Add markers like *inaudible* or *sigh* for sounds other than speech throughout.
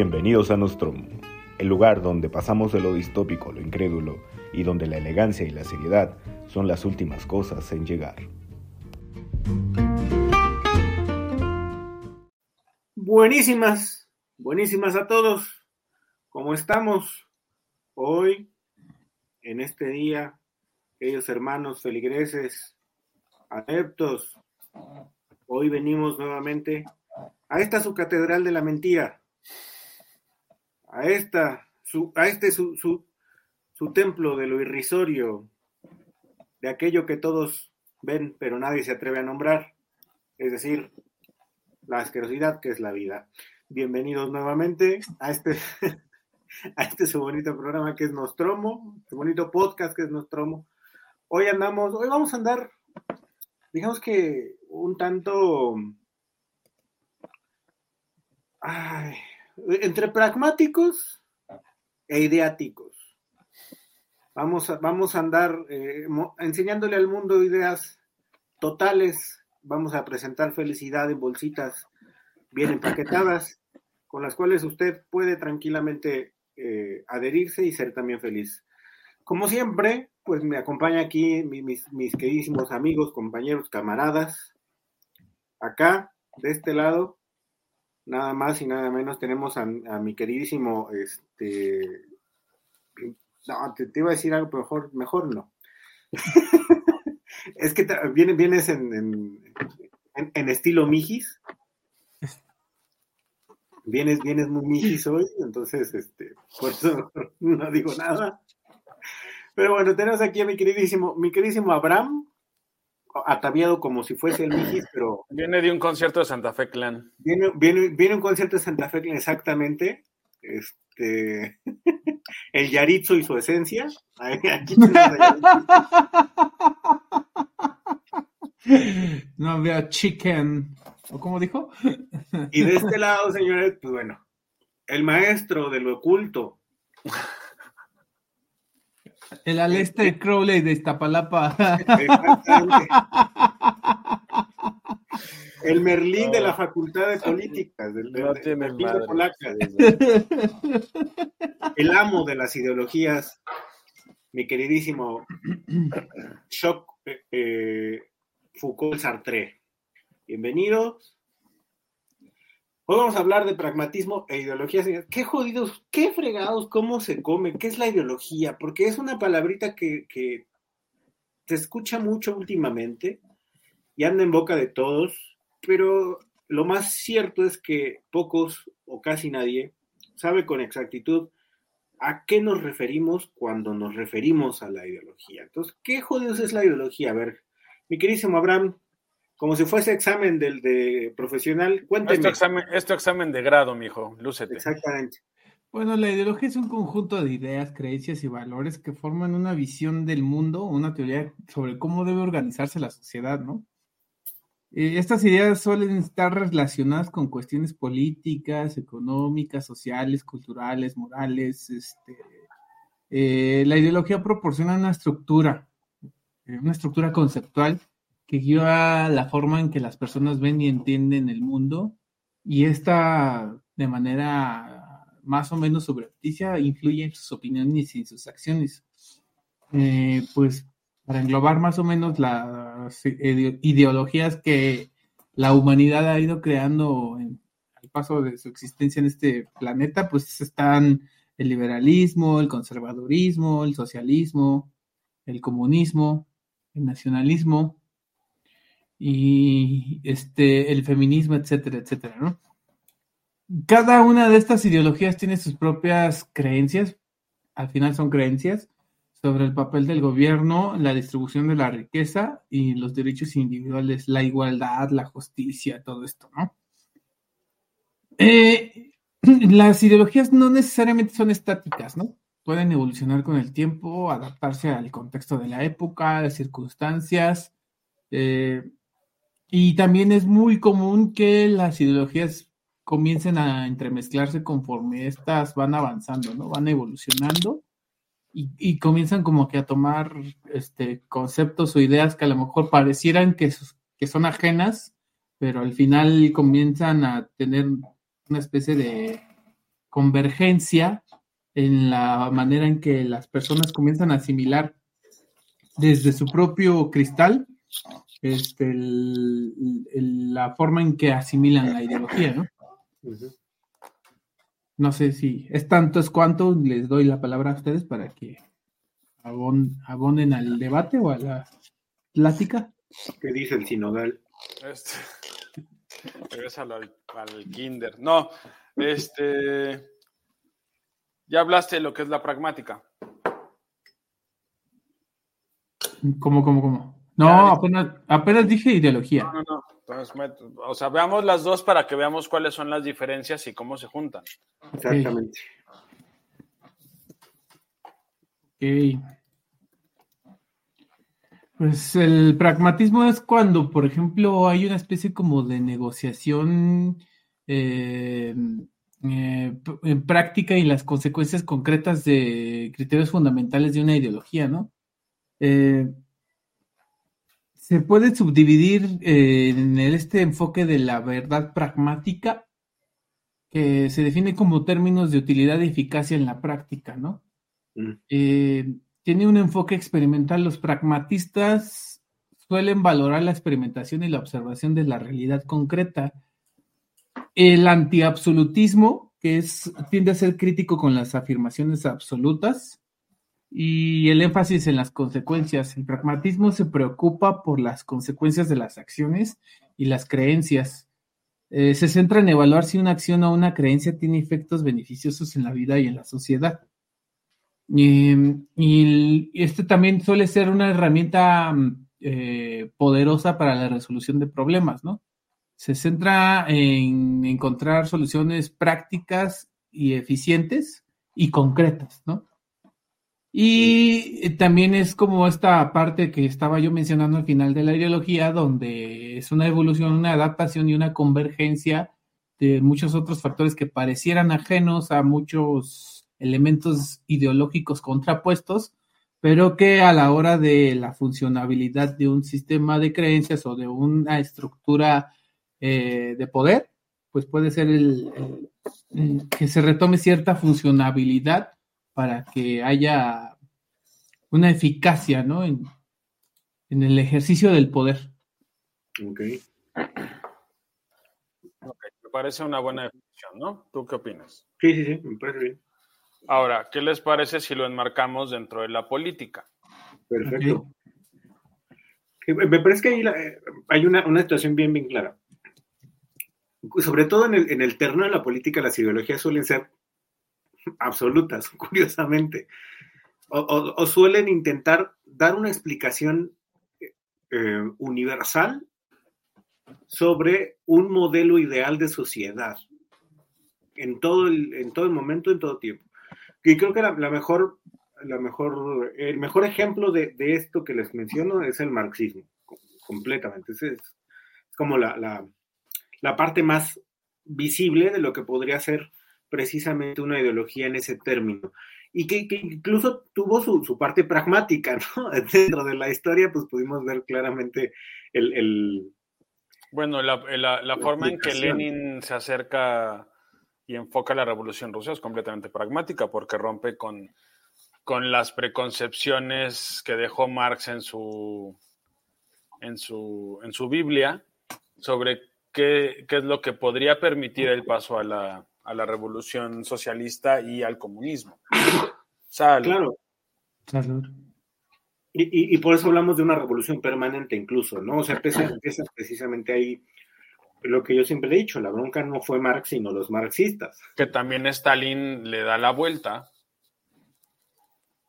Bienvenidos a Nostromo, el lugar donde pasamos de lo distópico lo incrédulo y donde la elegancia y la seriedad son las últimas cosas en llegar. Buenísimas, buenísimas a todos. ¿Cómo estamos hoy, en este día, queridos hermanos feligreses, adeptos? Hoy venimos nuevamente a esta su catedral de la mentira, a esta, a este su, su, su templo de lo irrisorio, de aquello que todos ven pero nadie se atreve a nombrar, es decir, la asquerosidad que es la vida. Bienvenidos nuevamente a este, *laughs* a este su bonito programa que es Nostromo, su bonito podcast que es Nostromo. Hoy andamos, hoy vamos a andar, digamos que un tanto ay, entre pragmáticos e ideáticos. Vamos a, vamos a andar eh, enseñándole al mundo ideas totales. Vamos a presentar felicidad en bolsitas bien empaquetadas, con las cuales usted puede tranquilamente eh, adherirse y ser también feliz. Como siempre, pues me acompaña aquí mis, mis queridísimos amigos, compañeros, camaradas. Acá, de este lado, nada más y nada menos tenemos a, mi queridísimo, este, no, te, te, iba a decir algo, pero mejor, mejor no. *laughs* es que vienes, vienes en, en, en, estilo Mijis. Vienes, vienes muy Mijis hoy, entonces, este, por eso *laughs* no digo nada. Pero bueno, tenemos aquí a mi queridísimo, mi queridísimo Abraham, ataviado como si fuese el Mijis, pero... Viene de un concierto de Santa Fe Clan. Viene, viene, viene un concierto de Santa Fe Clan, exactamente. Este, *laughs* el Yaritzo y su esencia. *laughs* Aquí no había chicken, ¿o cómo dijo? y de este lado, señores, pues bueno, el maestro de lo oculto. *laughs* El Aleste Crowley de Iztapalapa. *laughs* El Merlín de la Facultad de Políticas, del, no de, tiene de madre. polaca. *laughs* El amo de las ideologías, mi queridísimo *clears throat* Choc eh, Foucault Sartre. Bienvenidos. Hoy vamos a hablar de pragmatismo e ideología. Qué jodidos, qué fregados, cómo se come, qué es la ideología, porque es una palabrita que, se escucha mucho últimamente y anda en boca de todos, pero lo más cierto es que pocos o casi nadie sabe con exactitud a qué nos referimos cuando nos referimos a la ideología. Entonces, ¿qué jodidos es la ideología? A ver, mi queridísimo Abraham, como si fuese examen del de profesional, cuénteme. Esto examen, esto examen de grado, mijo, lúcete. Exactamente. Bueno, la ideología es un conjunto de ideas, creencias y valores que forman una visión del mundo, una teoría sobre cómo debe organizarse la sociedad, ¿no? Eh, estas ideas suelen estar relacionadas con cuestiones políticas, económicas, sociales, culturales, morales. Este, eh, la ideología proporciona una estructura, eh, una estructura conceptual que guía la forma en que las personas ven y entienden el mundo y esta de manera más o menos subrepticia influye en sus opiniones y en sus acciones. Eh, pues para englobar más o menos las ideologías que la humanidad ha ido creando al paso de su existencia en este planeta, pues están el liberalismo, el conservadurismo, el socialismo, el comunismo, el nacionalismo y este el feminismo, etcétera, etcétera, ¿no? Cada una de estas ideologías tiene sus propias creencias, al final son creencias, sobre el papel del gobierno, la distribución de la riqueza y los derechos individuales, la igualdad, la justicia, todo esto, ¿no? Eh, *clears throat* las ideologías no necesariamente son estáticas, ¿no? Pueden evolucionar con el tiempo, adaptarse al contexto de la época, las circunstancias, eh, y también es muy común que las ideologías comiencen a entremezclarse conforme estas van avanzando, ¿no? Van evolucionando y, comienzan como que a tomar este, conceptos o ideas que a lo mejor parecieran que son ajenas, pero al final comienzan a tener una especie de convergencia en la manera en que las personas comienzan a asimilar desde su propio cristal este, la forma en que asimilan la ideología, ¿no? No sé si es tanto es cuanto, les doy la palabra a ustedes para que abonen al debate o a la plática. ¿Qué dice el sinodal? Este, *laughs* regresa al, al kinder. No, este, ya hablaste de lo que es la pragmática. ¿Cómo, cómo, cómo? No, apenas, apenas dije ideología. No, no, no. Entonces, o sea, veamos las dos para que veamos cuáles son las diferencias y cómo se juntan. Exactamente. Ok. Pues el pragmatismo es cuando, por ejemplo, hay una especie como de negociación eh, eh, en práctica y las consecuencias concretas de criterios fundamentales de una ideología, ¿no? Eh, se puede subdividir en este enfoque de la verdad pragmática, que se define como términos de utilidad y eficacia en la práctica, ¿no? Mm tiene un enfoque experimental. Los pragmatistas suelen valorar la experimentación y la observación de la realidad concreta. El antiabsolutismo, que es, tiende a ser crítico con las afirmaciones absolutas, y el énfasis en las consecuencias. El pragmatismo se preocupa por las consecuencias de las acciones y las creencias. Eh, se centra en evaluar si una acción o una creencia tiene efectos beneficiosos en la vida y en la sociedad. Em, y, este también suele ser una herramienta mm, eh, poderosa para la resolución de problemas, ¿no? Se centra en encontrar soluciones prácticas y eficientes y concretas, ¿no? Y también es como esta parte que estaba yo mencionando al final de la ideología, donde es una evolución, una adaptación y una convergencia de muchos otros factores que parecieran ajenos a muchos elementos ideológicos contrapuestos, pero que a la hora de la funcionabilidad de un sistema de creencias o de una estructura eh, de poder, pues puede ser el, que se retome cierta funcionabilidad para que haya una eficacia ¿no? en, en el ejercicio del poder. Ok. Me parece una buena definición, ¿no? ¿Tú qué opinas? Sí, sí, sí, me parece bien. Ahora, ¿qué les parece si lo enmarcamos dentro de la política? Perfecto. Me parece que ahí eh, hay una, situación bien, bien clara. Sobre todo en el, en terreno de la política, las ideologías suelen ser absolutas, *laughs* curiosamente. O, suelen intentar dar una explicación eh, universal sobre un modelo ideal de sociedad en todo el, en todo el momento, en todo tiempo. Y creo que la, mejor, la mejor, el mejor ejemplo de, esto que les menciono es el marxismo, completamente. Es, como la, parte más visible de lo que podría ser precisamente una ideología en ese término. Y que, incluso tuvo su, parte pragmática, ¿no? *laughs* Dentro de la historia, pues pudimos ver claramente el... bueno, la, forma en que Lenin se acerca y enfoca la revolución rusa es completamente pragmática porque rompe con, con las preconcepciones que dejó Marx en su, en su, en su Biblia sobre qué, es lo que podría permitir el paso a la, a la revolución socialista y al comunismo. Claro. Y, y, por eso hablamos de una revolución permanente incluso, ¿no? O sea, empieza precisamente ahí lo que yo siempre he dicho, la bronca no fue Marx, sino los marxistas. Que también Stalin le da la vuelta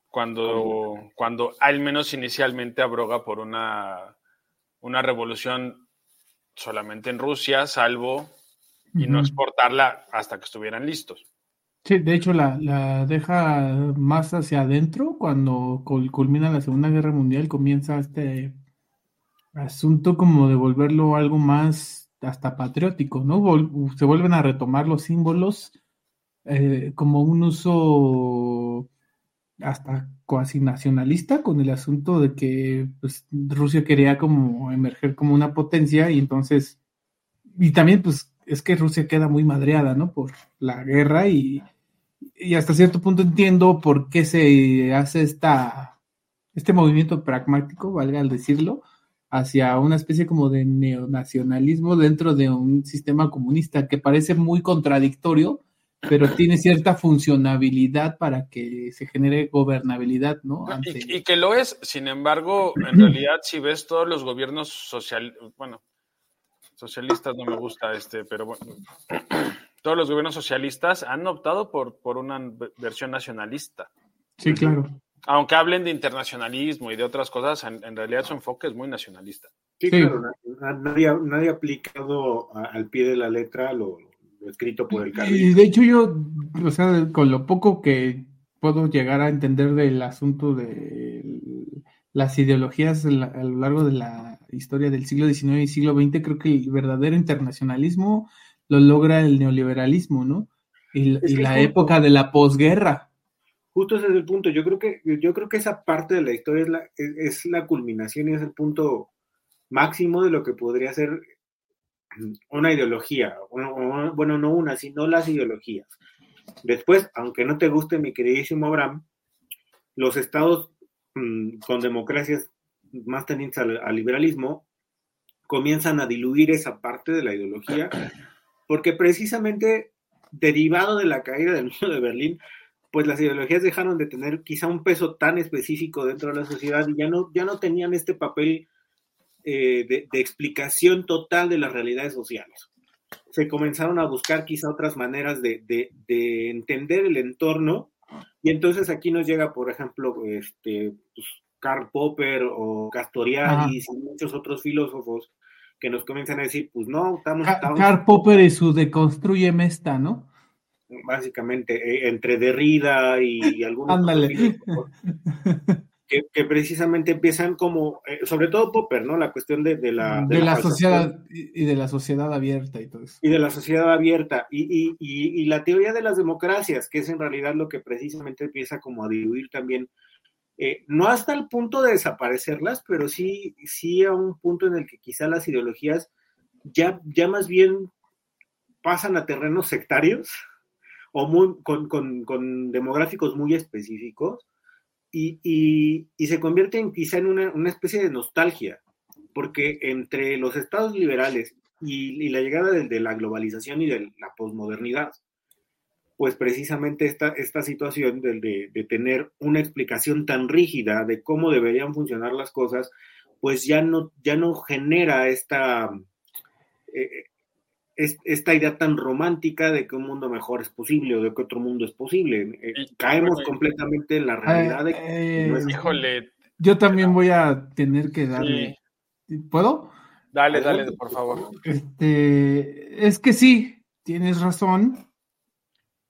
cuando, cuando al menos inicialmente abroga por una, una revolución solamente en Rusia, salvo y no exportarla hasta que estuvieran listos. Sí, de hecho la, la deja más hacia adentro cuando culmina la Segunda Guerra Mundial, comienza este asunto como de volverlo algo más hasta patriótico, ¿no? se vuelven a retomar los símbolos eh, como un uso hasta cuasi nacionalista con el asunto de que pues, Rusia quería como emerger como una potencia y entonces, y también pues es que Rusia queda muy madreada, ¿no? Por la guerra y, y hasta cierto punto entiendo por qué se hace esta, este movimiento pragmático, valga al decirlo, hacia una especie como de neonacionalismo dentro de un sistema comunista que parece muy contradictorio, pero tiene cierta funcionabilidad para que se genere gobernabilidad, ¿no? Y, que lo es, sin embargo, en realidad, si ves todos los gobiernos social, bueno, socialistas no me gusta este, pero bueno, *clears throat* todos los gobiernos socialistas han optado por, por una versión nacionalista. Sí, claro. Aunque hablen de internacionalismo y de otras cosas, en, realidad su enfoque es muy nacionalista. Sí, claro, nadie, nadie, ha aplicado al pie de la letra lo, escrito por el cargo. Y de hecho yo, o sea, con lo poco que puedo llegar a entender del asunto de las ideologías a lo largo de la historia del siglo XIX y siglo XX, creo que el verdadero internacionalismo lo logra el neoliberalismo, ¿no? Y, la época de la posguerra. Justo ese es el punto. Yo creo que, yo creo que esa parte de la historia es la, es, la culminación y es el punto máximo de lo que podría ser una ideología. Bueno, no una, sino las ideologías. Después, aunque no te guste, mi queridísimo Abraham, los estados mm, con democracias más tendientes al, liberalismo comienzan a diluir esa parte de la ideología *clears throat* porque precisamente derivado de la caída del muro de Berlín, pues las ideologías dejaron de tener quizá un peso tan específico dentro de la sociedad y ya no, ya no tenían este papel eh, de, explicación total de las realidades sociales. Se comenzaron a buscar quizá otras maneras de, entender el entorno y entonces aquí nos llega, por ejemplo, este, pues, Karl Popper o Castoriadis y muchos otros filósofos que nos comienzan a decir, pues no, estamos... Karl Popper y su deconstruye esta, ¿no? Básicamente, eh, entre Derrida y, algunos... Ándale. *laughs* Que, precisamente empiezan como, eh, sobre todo Popper, ¿no? La cuestión de, la... De, la, sociedad y de la sociedad abierta y todo eso. Y de la sociedad abierta. Y, y, la teoría de las democracias, que es en realidad lo que precisamente empieza como a diluir también eh, no hasta el punto de desaparecerlas, pero sí, sí a un punto en el que quizá las ideologías ya, ya más bien pasan a terrenos sectarios o muy, con, demográficos muy específicos y, se convierten quizá en una, especie de nostalgia, porque entre los estados liberales y, la llegada de, la globalización y de la posmodernidad, pues precisamente esta, esta situación de, de, tener una explicación tan rígida de cómo deberían funcionar las cosas, pues ya no, ya no genera esta, eh, esta idea tan romántica de que un mundo mejor es posible o de que otro mundo es posible. Eh, caemos completamente en la realidad de que no es eh, Híjole. Yo también voy a tener que darle. ¿Puedo? Dale, dale, por favor. Este, es que sí, tienes razón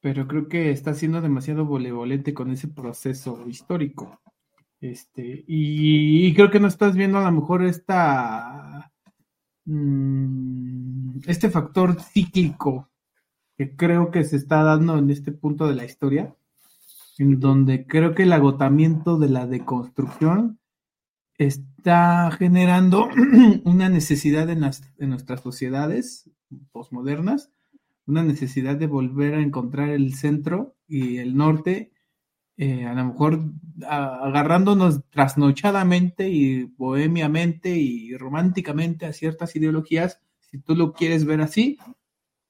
pero creo que está siendo demasiado volevolente con ese proceso histórico. Este, y, creo que no estás viendo a lo mejor esta este factor cíclico que creo que se está dando en este punto de la historia, en donde creo que el agotamiento de la deconstrucción está generando *clears throat* una necesidad en, en nuestras sociedades postmodernas una necesidad de volver a encontrar el centro y el norte, eh, a lo mejor agarrándonos trasnochadamente y bohemiamente y románticamente a ciertas ideologías, si tú lo quieres ver así,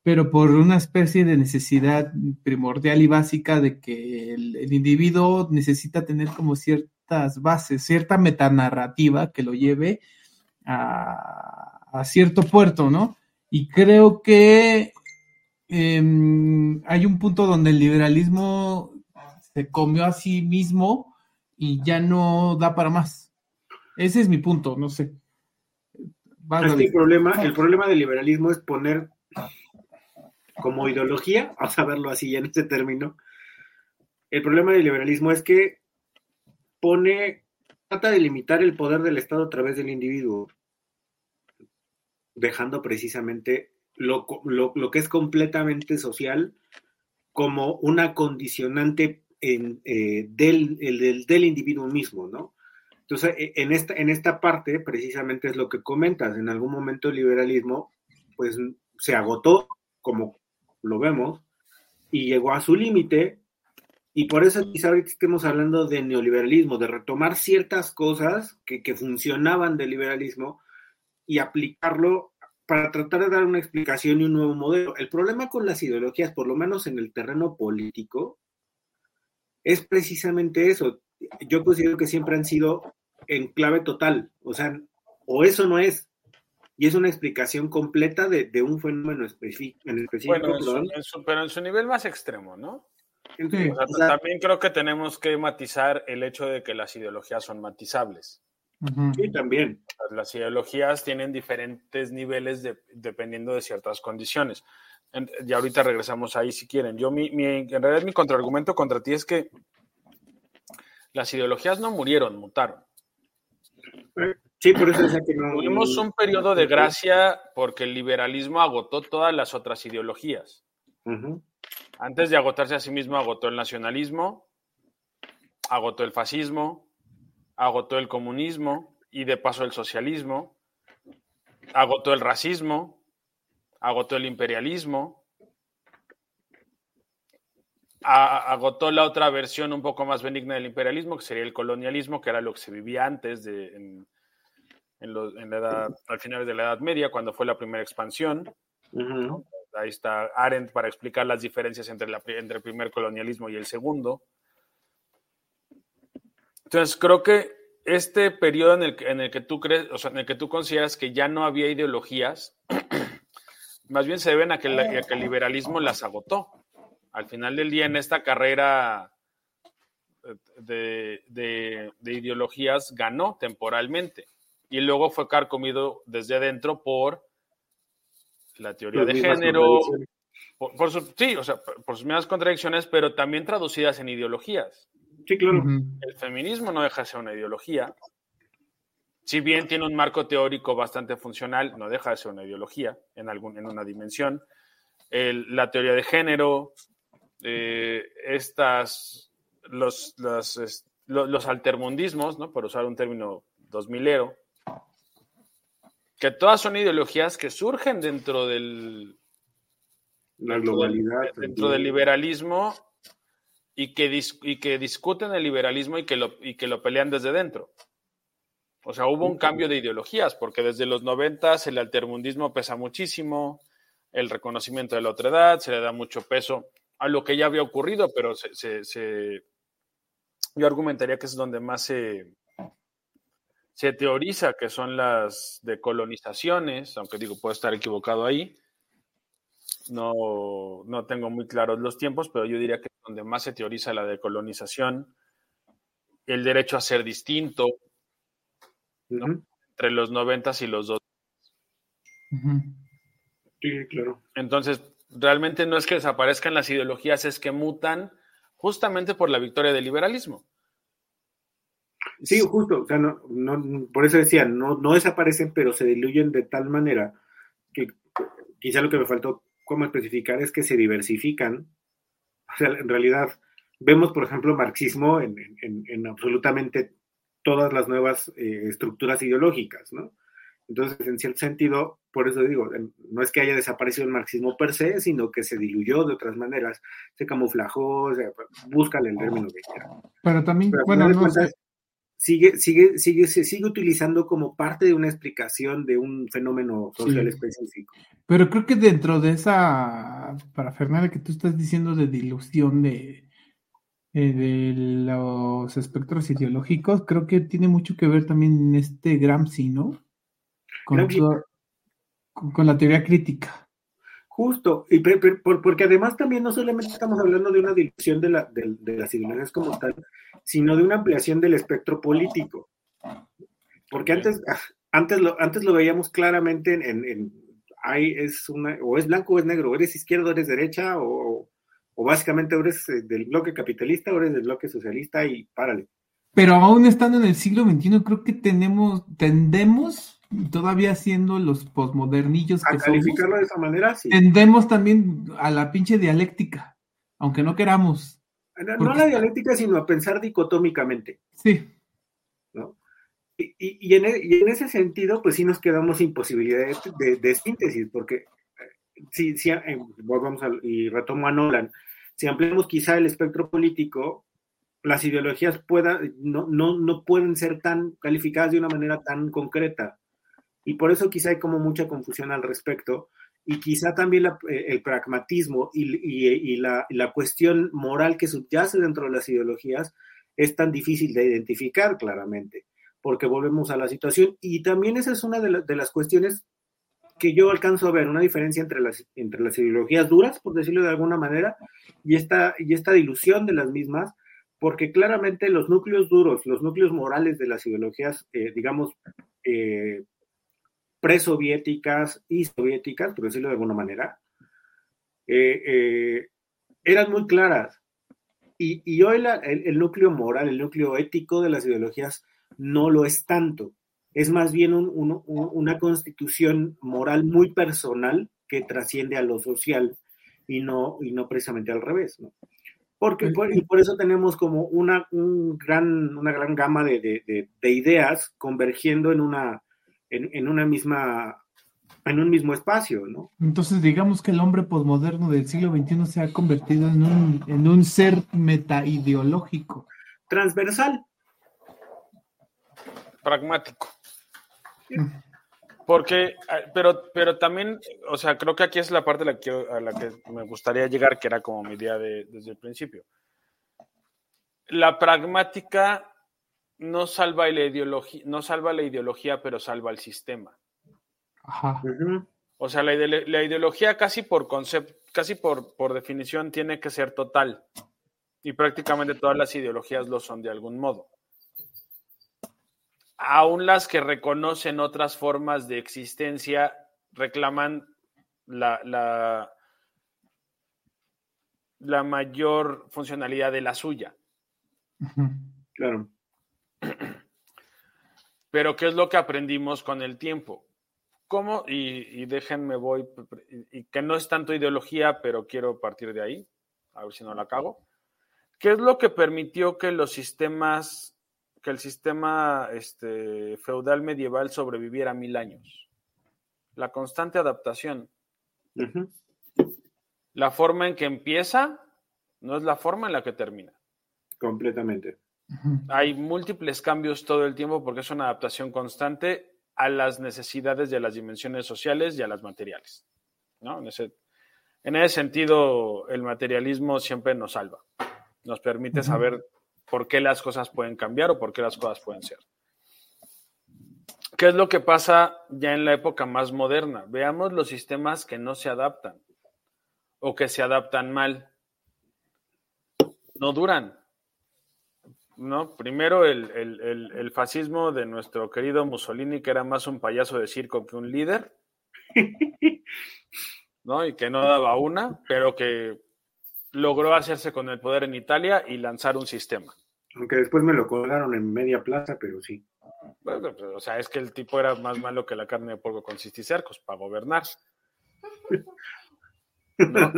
pero por una especie de necesidad primordial y básica de que el, individuo necesita tener como ciertas bases, cierta metanarrativa que lo lleve a, cierto puerto, ¿no? Y creo que Em, hay un punto donde el liberalismo se comió a sí mismo y ya no da para más. Ese es mi punto, no sé. el problema, el problema del liberalismo es poner como ideología, *laughs* vamos a verlo así en este término, el problema del liberalismo es que pone, trata de limitar el poder del Estado a través del individuo, dejando precisamente lo, lo, que es completamente social como una condicionante en, eh, del, el, del, individuo mismo, ¿no? Entonces, e, en esta, en esta parte, precisamente es lo que comentas, en algún momento el liberalismo, pues, se agotó, como lo vemos, y llegó a su límite, Y por eso quizá ahorita estemos hablando de neoliberalismo, de retomar ciertas cosas que, que funcionaban del liberalismo y aplicarlo para tratar de dar una explicación y un nuevo modelo. El problema con las ideologías, por lo menos en el terreno político, es precisamente eso. Yo considero que siempre han sido en clave total, o sea, o eso no es, y es una explicación completa de, de un fenómeno específico. En específico bueno, en su, pero en su nivel más extremo, ¿no? Sí, o sea, o sea, también creo que tenemos que matizar el hecho de que las ideologías son matizables. Sí, también. Las ideologías tienen diferentes niveles de, dependiendo de ciertas condiciones. Y ahorita regresamos ahí si quieren. Yo, mi, mi, en realidad, mi contraargumento contra ti es que las ideologías no murieron, mutaron. Sí, por eso es que no. Tuvimos un periodo de gracia porque el liberalismo agotó todas las otras ideologías. Uh -huh. Antes de agotarse a sí mismo, agotó el nacionalismo, agotó el fascismo, agotó el comunismo y de paso el socialismo, agotó el racismo, agotó el imperialismo, agotó la otra versión un poco más benigna del imperialismo, que sería el colonialismo, que era lo que se vivía antes de, en, en, lo, en la edad, al final de la Edad Media, cuando fue la primera expansión. Uh -huh. Ahí está Arendt para explicar las diferencias entre, la, entre el primer colonialismo y el segundo. Entonces, creo que este periodo en el, que, en el que tú crees, o sea, en el que tú consideras que ya no había ideologías, *clears throat* más bien se deben a que, la, a que el liberalismo las agotó. Al final del día, en esta carrera de, de, de ideologías, ganó temporalmente. Y luego fue carcomido desde adentro por la teoría de género, por, por su, sí, o sea, por sus mismas contradicciones, pero también traducidas en ideologías. Sí, claro. El feminismo no deja de ser una ideología. Si bien tiene un marco teórico bastante funcional, no deja de ser una ideología en, algún, en una dimensión. El, la teoría de género, eh, estas, los, los, los, altermundismos, ¿no? por usar un término dos milero, que todas son ideologías que surgen dentro del la globalidad dentro del liberalismo y que, dis, y que discuten el liberalismo y que, lo, y que lo pelean desde dentro. O sea, hubo un cambio de ideologías, porque desde los noventas el altermundismo pesa muchísimo, el reconocimiento de la otra edad, se le da mucho peso a lo que ya había ocurrido, pero se, se, se yo argumentaría que es donde más se, se teoriza que son las decolonizaciones, aunque digo, puedo estar equivocado ahí. No, no tengo muy claros los tiempos, pero yo diría que es donde más se teoriza la decolonización, el derecho a ser distinto, ¿no? uh -huh. entre los noventas y los dos. Uh -huh. Sí, claro. Entonces, realmente no es que desaparezcan las ideologías, es que mutan justamente por la victoria del liberalismo. Sí, justo, o sea, no, no, por eso decía, no, no desaparecen, pero se diluyen de tal manera que quizá lo que me faltó como especificar es que se diversifican. O sea, en realidad vemos, por ejemplo, marxismo en, en, en absolutamente todas las nuevas eh, estructuras ideológicas, ¿no? Entonces, en cierto sentido, por eso digo, no es que haya desaparecido el marxismo per se, sino que se diluyó de otras maneras, se camuflajó, o sea, búscale el término que quiera. Pero también, Pero bueno, no. Sigue, sigue, sigue, se sigue utilizando como parte de una explicación de un fenómeno social sí. específico. Pero creo que dentro de esa para Fernanda que tú estás diciendo de dilución de, eh, de los espectros ideológicos, creo que tiene mucho que ver también en este Gramsci, ¿no? Con, todo, con, con la teoría crítica. Justo, y pre, pre, porque además también no solamente estamos hablando de una dilución de, la, de, de, las ideologías como tal, sino de una ampliación del espectro político. Porque antes, antes, lo, antes lo veíamos claramente en, en, en hay, es una, o es blanco o es negro, o eres izquierdo o eres derecha, o, o básicamente eres del bloque capitalista o eres del bloque socialista y párale. Pero aún estando en el siglo XXI, creo que tenemos, tendemos todavía siendo los posmodernillos que a calificarlo somos, de esa manera, sí. Tendemos también a la pinche dialéctica, aunque no queramos. No, porque... no la dialéctica, sino a pensar dicotómicamente. Sí. ¿no? Y, y, y, en, y, en, ese sentido, pues sí nos quedamos sin posibilidad de, de, de síntesis, porque si, si eh, volvamos a, y retomo a Nolan, si ampliamos quizá el espectro político, las ideologías pueda, no, no, no pueden ser tan calificadas de una manera tan concreta. Y por eso quizá hay como mucha confusión al respecto. Y quizá también eh, el pragmatismo y, la, cuestión moral que subyace dentro de las ideologías es tan difícil de identificar claramente, porque volvemos a la situación. Y también esa es una de las cuestiones que yo alcanzo a ver, una diferencia entre las, entre las ideologías duras, por decirlo de alguna manera, y esta, y esta dilución de las mismas, porque claramente los núcleos duros, los núcleos morales de las ideologías, eh, digamos, eh, presoviéticas y soviéticas, por decirlo de alguna manera, eh, eh eran muy claras. Y, y hoy la, el, el, núcleo moral, el núcleo ético de las ideologías no lo es tanto. Es más bien un, un, una constitución moral muy personal que trasciende a lo social y no, y no precisamente al revés. ¿no? Porque, por, y por eso tenemos como una, un gran, una gran gama de, de, de ideas convergiendo en una, en, en, una misma, en un mismo espacio, ¿no? Entonces, digamos que el hombre posmoderno del siglo XXI se ha convertido en un, en un ser metaideológico. Transversal. Pragmático. Porque, pero, pero también, o sea, creo que aquí es la parte a la que, a la que me gustaría llegar, que era como mi idea de, desde el principio. La pragmática no salva la ideología, no salva la ideología, pero salva el sistema. Ajá. O sea, la, ide la ideología casi por concepto, casi por, por definición tiene que ser total. Y prácticamente todas las ideologías lo son de algún modo aún las que reconocen otras formas de existencia reclaman la, la, la mayor funcionalidad de la suya. Claro. *clears throat* Pero ¿qué es lo que aprendimos con el tiempo? ¿Cómo? Y, y déjenme voy, y que no es tanto ideología, pero quiero partir de ahí, a ver si no la cago. ¿Qué es lo que permitió que los sistemas que el sistema este, feudal medieval sobreviviera mil años. La constante adaptación. Uh -huh. La forma en que empieza no es la forma en la que termina. Completamente. Uh -huh. Hay múltiples cambios todo el tiempo porque es una adaptación constante a las necesidades de las dimensiones sociales y a las materiales. ¿no? En, ese, en ese sentido, el materialismo siempre nos salva. Nos permite uh -huh. saber por qué las cosas pueden cambiar o por qué las cosas pueden ser. ¿Qué es lo que pasa ya en la época más moderna? Veamos los sistemas que no se adaptan o que se adaptan mal. No duran. ¿No? Primero el, el, el, el, fascismo de nuestro querido Mussolini, que era más un payaso de circo que un líder, *laughs* ¿no? Y que no daba una, pero que logró hacerse con el poder en Italia y lanzar un sistema. Aunque después me lo colgaron en media plaza, pero sí. Bueno, pues, o sea, es que el tipo era más malo que la carne de porco con cisticercos para gobernar. *laughs* ¿No?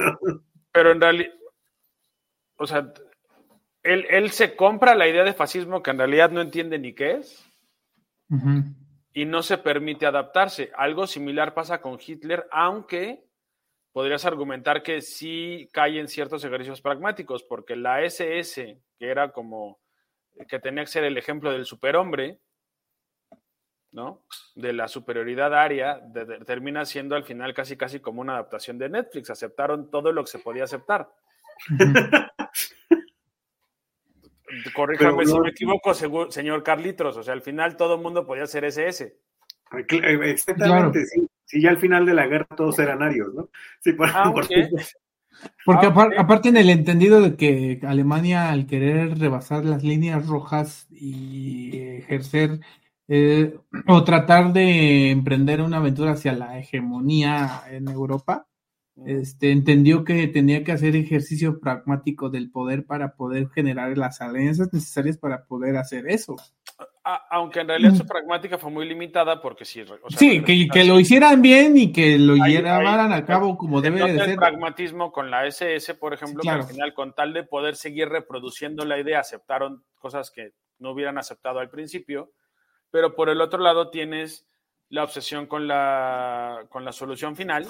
Pero en realidad, o sea, él, él, se compra la idea de fascismo que en realidad no entiende ni qué es uh -huh. y no se permite adaptarse. Algo similar pasa con Hitler, aunque podrías argumentar que sí cae en ciertos ejercicios pragmáticos, porque la SS, que era como que tenía que ser el ejemplo del superhombre, ¿no? De la superioridad aria, de, de, termina siendo al final casi casi como una adaptación de Netflix. Aceptaron todo lo que se podía aceptar. Corríjame si me equivoco, señor Carlitos. O sea, al final todo el mundo podía ser SS. Exactamente, claro. sí. Sí, ya al final de la guerra todos eran arios, ¿no? Sí, por, ah, *laughs* okay. Porque ah, okay. aparte en el entendido de que Alemania al querer rebasar las líneas rojas y ejercer eh, o tratar de emprender una aventura hacia la hegemonía en Europa, este, entendió que tenía que hacer ejercicio pragmático del poder para poder generar las alianzas necesarias para poder hacer eso. Aunque en realidad su pragmática fue muy limitada porque sí. O sea, sí, que, que, lo hicieran bien y que lo llevaran a cabo como debe de ser. el pragmatismo con la SS, por ejemplo, sí, claro. que al final con tal de poder seguir reproduciendo la idea aceptaron cosas que no hubieran aceptado al principio, pero por el otro lado tienes la obsesión con la, con la solución final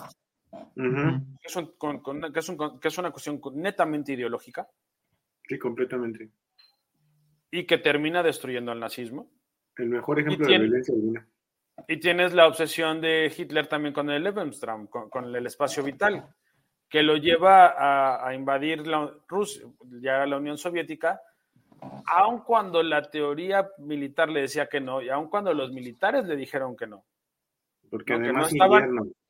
que, es una cuestión netamente ideológica. Sí, completamente. Y que termina destruyendo al nazismo. El mejor ejemplo de violencia Y tienes la obsesión de Hitler también con el Lebensraum, con, el espacio vital, que lo lleva a, invadir la, Rusia, ya la Unión Soviética, aun cuando la teoría militar le decía que no, y aun cuando los militares le dijeron que no. Porque además invierno. Eh,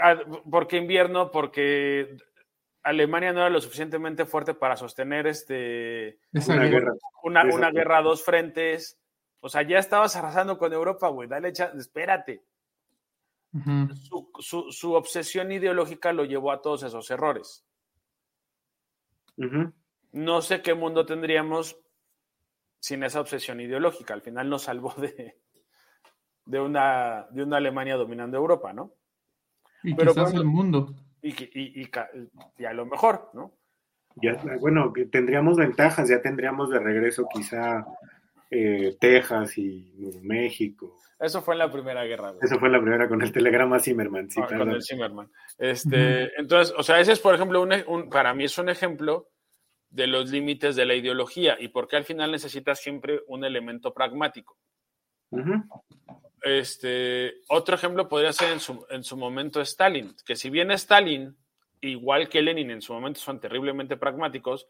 ah, porque invierno, porque Alemania no era lo suficientemente fuerte para sostener este una, guerra. Una, guerra a dos frentes. O sea, ya estabas arrasando con Europa, güey. Dale, espérate. su, obsesión ideológica lo llevó a todos esos errores. No sé qué mundo tendríamos sin esa obsesión ideológica. Al final nos salvó de, de, una, de una Alemania dominando Europa, ¿no? Y Pero quizás el mundo. Y, y, y, a lo mejor, ¿no? Ya, bueno, tendríamos ventajas, ya tendríamos de regreso quizá eh, Texas y México. Eso fue en la Primera Guerra. Eso fue en la primera con el telegrama Zimmerman. Ah, con el Zimmerman. Este, Entonces, o sea, ese es, por ejemplo, un, para mí es un ejemplo de los límites de la ideología y por qué al final necesitas siempre un elemento pragmático. Este, otro ejemplo podría ser en su, en su momento Stalin, que si bien Stalin, igual que Lenin en su momento son terriblemente pragmáticos,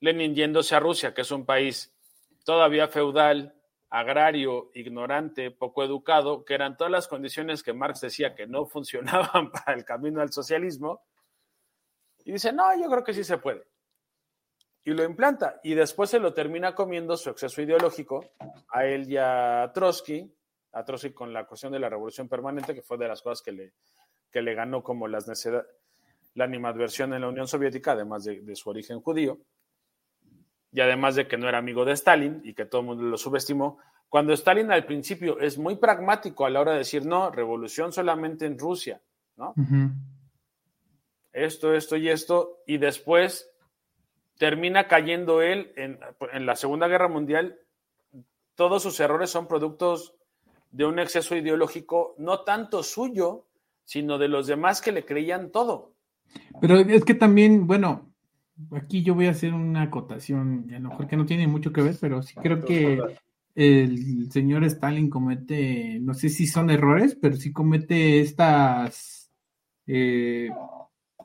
Lenin yéndose a Rusia, que es un país todavía feudal, agrario, ignorante, poco educado, que eran todas las condiciones que Marx decía que no *laughs* funcionaban para el camino al socialismo, y dice, no, yo creo que sí se puede. Y lo implanta, y después se lo termina comiendo su exceso ideológico a él y a Trotsky, a Trotsky con la cuestión de la revolución permanente, que fue de las cosas que le, que le ganó como las la animadversión en la Unión Soviética, además de, su origen judío, y además de que no era amigo de Stalin y que todo el mundo lo subestimó. Cuando Stalin al principio es muy pragmático a la hora de decir, no, revolución solamente en Rusia, ¿no? Esto, esto y esto, y después termina cayendo él en, en la Segunda Guerra Mundial. Todos sus errores son productos de un exceso ideológico, no tanto suyo, sino de los demás que le creían todo. Pero es que también, bueno, aquí yo voy a hacer una acotación, a lo mejor que no tiene mucho que ver, pero sí creo que el señor Stalin comete, no sé si son errores, pero sí comete estas, eh,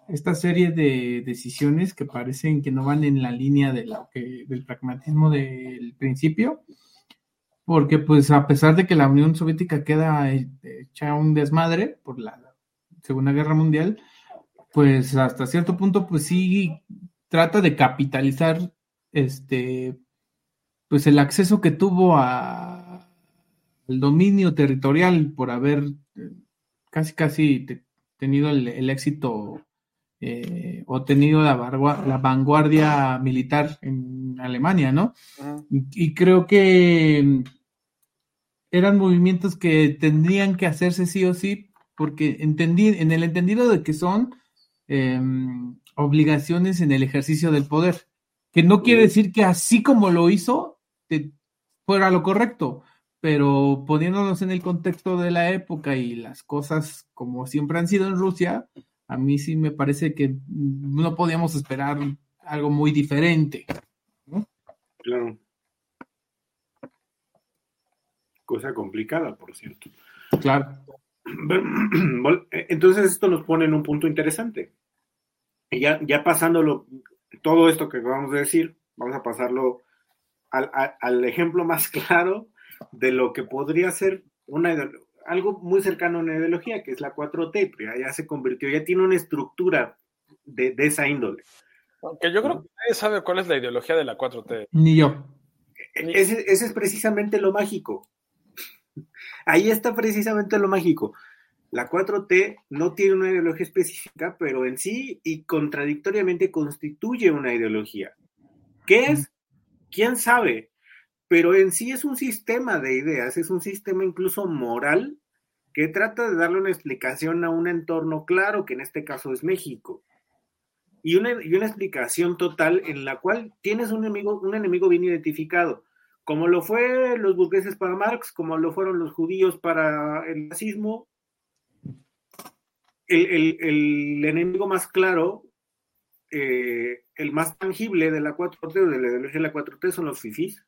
esta serie de decisiones que parecen que no van en la línea de lo que, del pragmatismo del principio porque pues a pesar de que la Unión Soviética queda hecha un desmadre por la Segunda Guerra Mundial, pues hasta cierto punto pues sí trata de capitalizar este pues el acceso que tuvo a el dominio territorial por haber eh, casi casi tenido el, éxito eh, o tenido la, la, vanguardia militar en Alemania, ¿no? y, creo que eran movimientos que tendrían que hacerse sí o sí, porque entendí, en el entendido de que son em, obligaciones en el ejercicio del poder, que no quiere decir que así como lo hizo, fuera lo correcto, pero poniéndonos en el contexto de la época y las cosas como siempre han sido en Rusia, a mí sí me parece que no podíamos esperar algo muy diferente. Claro cosa complicada, por cierto. Claro. *clears throat* Entonces esto nos pone en un punto interesante. Y ya, ya pasándolo, todo esto que acabamos de decir, vamos a pasarlo al, ejemplo más *laughs* claro de lo que podría ser una algo muy cercano a una ideología, que es la 4T, ya, ya se convirtió, ya tiene una estructura de, esa índole. Aunque yo creo que nadie sabe cuál es la ideología de la 4T. Ni yo. Ese, ese es precisamente lo mágico. Ahí está precisamente lo mágico. La 4T no tiene una ideología específica, pero en sí y contradictoriamente constituye una ideología. ¿Qué es? ¿Quién sabe? Pero en sí es un sistema de ideas, es un sistema incluso moral que trata de darle una explicación a un entorno claro, que en este caso es México. Y una, y una explicación total en la cual tienes un enemigo, un enemigo bien identificado como lo fue los burgueses para Marx, como lo fueron los judíos para el nazismo, el, enemigo más claro, eh, el más tangible de la 4T o de la ideología de la 4T son los FIFIs.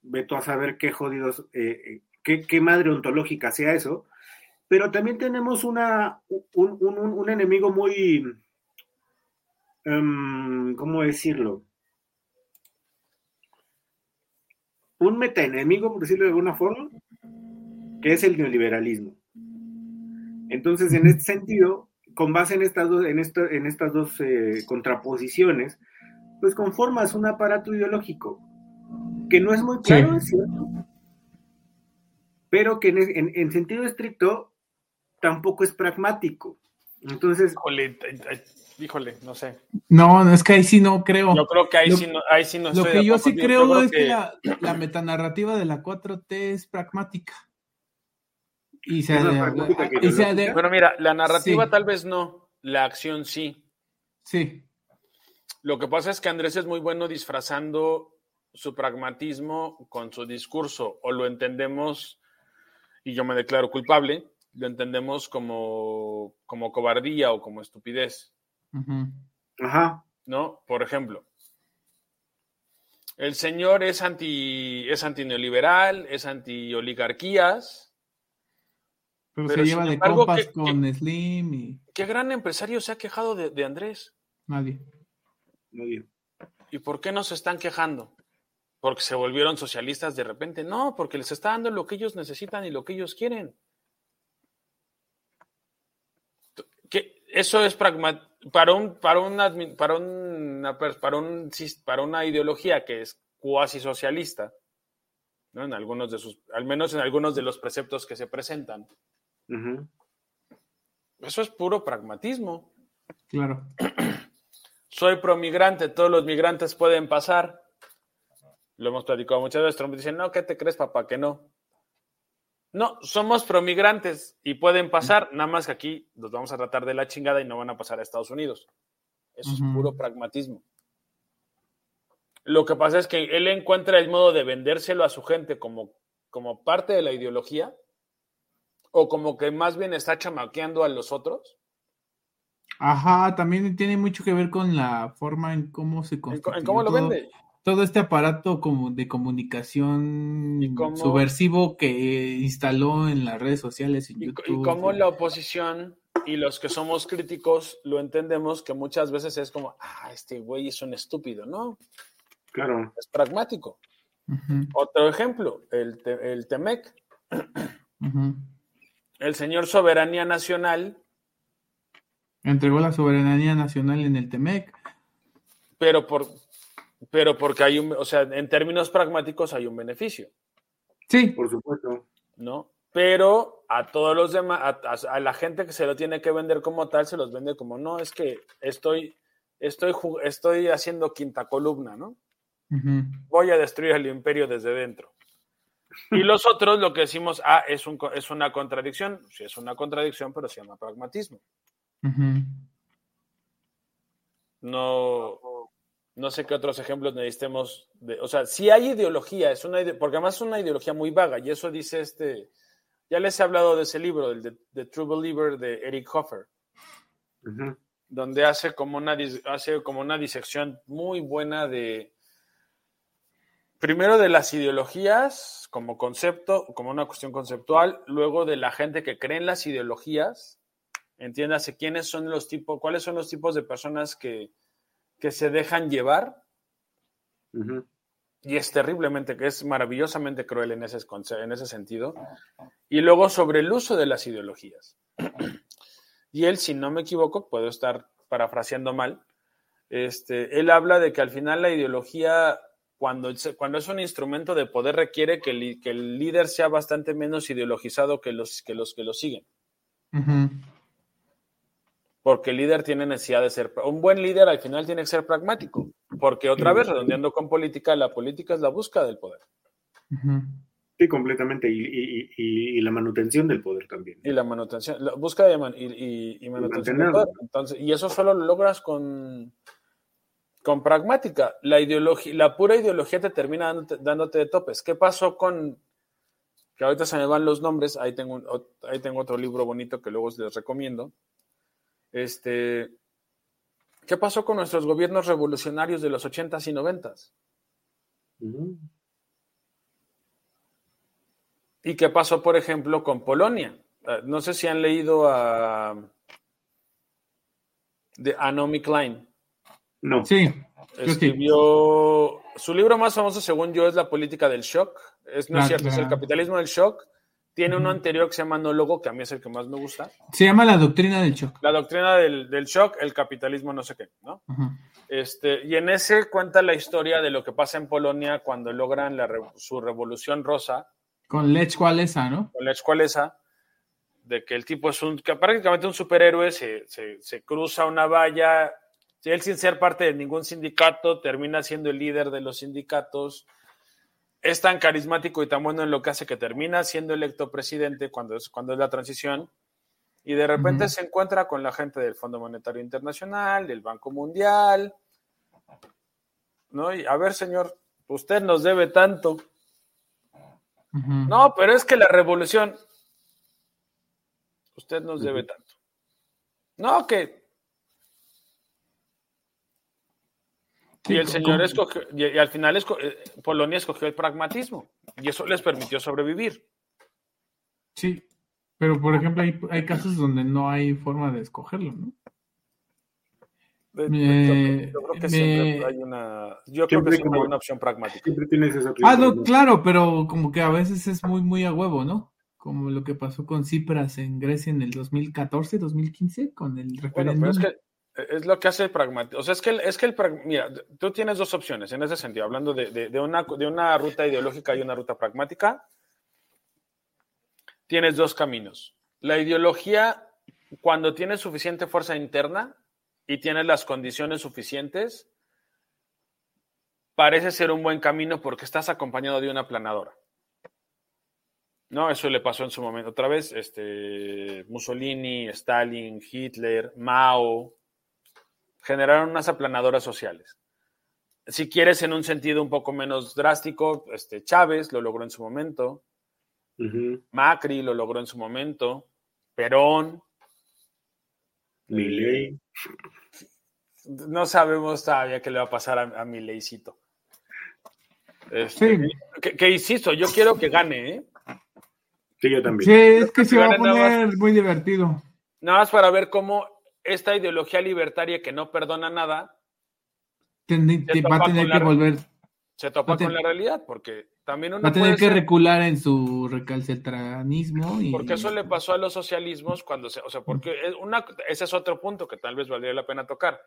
Veto a saber qué jodidos, eh, qué, qué, madre ontológica sea eso. Pero también tenemos una, un, un, un enemigo muy, um, ¿cómo decirlo? Un metaenemigo, por decirlo de alguna forma, que es el neoliberalismo. Entonces, en este sentido, con base en estas dos, en en estas dos eh, contraposiciones, pues conformas un aparato ideológico que no es muy claro, es cierto, pero que en, sentido estricto tampoco es pragmático. Entonces. Híjole, no sé. No, es que ahí sí no creo. Yo creo que ahí sí no, ahí sí no Lo que yo sí creo, es que, la, la metanarrativa de la 4T es pragmática. Y se, Bueno, mira, la narrativa tal vez no, la acción sí. Sí. Lo que pasa es que Andrés es muy bueno disfrazando su pragmatismo con su discurso, o lo entendemos, y yo me declaro culpable, lo entendemos como, como cobardía o como estupidez. Ajá. ¿No? Por ejemplo, el señor es anti, es antineoliberal, es anti oligarquías, pero, se lleva de compas con Slim y... ¿Qué gran empresario se ha quejado de, Andrés? Nadie. Nadie. ¿Y por qué no se están quejando? ¿Porque se volvieron socialistas de repente? No, porque les está dando lo que ellos necesitan y lo que ellos quieren. eso es pragma, para un, para una, para una, para un, para una ideología que es cuasi socialista, ¿no? en algunos de sus, al menos en algunos de los preceptos que se presentan. Eso es puro pragmatismo. Claro. *clears throat* Soy promigrante, todos los migrantes pueden pasar. Lo hemos platicado muchas veces. Trump dice, no, ¿qué te crees, papá? Que no. No, somos promigrantes y pueden pasar, nada más que aquí los vamos a tratar de la chingada y no van a pasar a Estados Unidos. Eso es puro pragmatismo. Lo que pasa es que él encuentra el modo de vendérselo a su gente como, como parte de la ideología o como que más bien está chamaqueando a los otros. Ajá, también tiene mucho que ver con la forma en cómo se construye. En cómo lo vende. Todo este aparato como de comunicación subversivo que instaló en las redes sociales y, y cómo la oposición y los que somos críticos lo entendemos que muchas veces es como, ah, este güey es un estúpido, ¿no? Claro. Es pragmático. Otro ejemplo, el, el Temec. El señor Soberanía Nacional. Entregó la soberanía nacional en el Temec. Pero, por, pero porque hay un, o sea, en términos pragmáticos hay un beneficio. Sí. Por supuesto. ¿No? Pero a todos los demás, a, la gente que se lo tiene que vender como tal, se los vende como, no, es que estoy, estoy, estoy haciendo quinta columna, ¿no? Voy a destruir el imperio desde dentro. Y los otros lo que decimos, ah, es, un, es una contradicción. Sí, es una contradicción, pero se llama pragmatismo. No, no sé qué otros ejemplos necesitemos. De, o sea, si hay ideología, es una porque además es una ideología muy vaga, y eso dice este. Ya les he hablado de ese libro, el de, True Believer de Eric Hoffer, donde hace como, una, hace como una disección muy buena de, primero de las ideologías como concepto, como una cuestión conceptual, luego de la gente que cree en las ideologías, entiéndase quiénes son los tipos, cuáles son los tipos de personas que, se dejan llevar. Y es terriblemente, que es maravillosamente cruel en ese, en ese sentido. Y luego sobre el uso de las ideologías. *clears throat* y él, si no me equivoco, puedo estar parafraseando mal, este, él habla de que al final la ideología cuando, cuando es un instrumento de poder requiere que el, que el líder sea bastante menos ideologizado que los que, los que lo siguen. Porque el líder tiene necesidad de ser, un buen líder al final tiene que ser pragmático, porque otra vez, redondeando con política, la política es la búsqueda del poder. Sí, completamente, y, la manutención del poder también. Y la manutención, la búsqueda de y, manutención del poder. Entonces, y eso solo lo logras con, con pragmática. La ideología, la pura ideología te termina dándote, de topes. ¿Qué pasó con que ahorita se me van los nombres, ahí tengo, ahí tengo otro libro bonito que luego les recomiendo. Este, ¿Qué pasó con nuestros gobiernos revolucionarios de los 80s y 90s? ¿Y qué pasó, por ejemplo, con Polonia? Ah, no sé si han leído a, de Anomi Klein. No. Sí. Escribió. Su libro más famoso, según yo, es La política del shock. Es, no es cierto, es el capitalismo del shock. Tiene uno anterior que se llama Nólogo, que a mí es el que más me gusta. Se llama la doctrina del shock. La doctrina del, del shock, el capitalismo no sé qué, ¿no? Ajá. Este, y en ese cuenta la historia de lo que pasa en Polonia cuando logran la su revolución rosa Con Lech Walesa, ¿no? con la escualesa, de que el tipo es un, que prácticamente un superhéroe, se, se, se cruza una valla, él sin ser parte de ningún sindicato, termina siendo el líder de los sindicatos, es tan carismático y tan bueno en lo que hace que termina siendo electo presidente cuando es, cuando es la transición, y de repente se encuentra con la gente del Fondo Monetario Internacional, del Banco Mundial, ¿no? Y a ver, señor, usted nos debe tanto. No, pero es que la revolución. Usted nos debe tanto. No, que. Y el señor escogió, y, al final esco- eh, Polonia escogió el pragmatismo. Y eso les permitió sobrevivir. Sí, pero por ejemplo hay, hay casos donde no hay forma de escogerlo, ¿no? Me- yo, yo creo que me- siempre hay una. Yo creo Siempre que siempre hay como- una opción pragmática. Siempre tienes esa Ah, no, claro, pero como que a veces es muy, muy a huevo, ¿no? Como lo que pasó con Cipras en Grecia en el 2014, 2015, con el Bueno, referéndum. pero es que es lo que hace el pragmatismo. O sea, es que el, es que el mira, tú tienes dos opciones en ese sentido, hablando de, de- de una, de una ruta ideológica y una ruta pragmática. Tienes dos caminos. La ideología, cuando tienes suficiente fuerza interna y tienes las condiciones suficientes, parece ser un buen camino porque estás acompañado de una planadora. No, eso le pasó en su momento. Otra vez, este, Mussolini, Stalin, Hitler, Mao, generaron unas aplanadoras sociales. Si quieres, en un sentido un poco menos drástico, este, Chávez lo logró en su momento. Macri lo logró en su momento, Perón, Milei. no sabemos todavía qué le va a pasar a, a mi leycito. Este, Sí. que, que insisto, yo quiero que gane, ¿eh? Sí, yo también. Sí, es que se va a poner muy divertido. Nada más para ver cómo esta ideología libertaria que no perdona nada Ten- Se te va a topa tener con que la- volver, se topa con la realidad, porque también uno va a tener que ser- recular en su recalcitranismo y Porque eso le pasó a los socialismos cuando se, o sea, porque es una, ese es otro punto que tal vez valdría la pena tocar.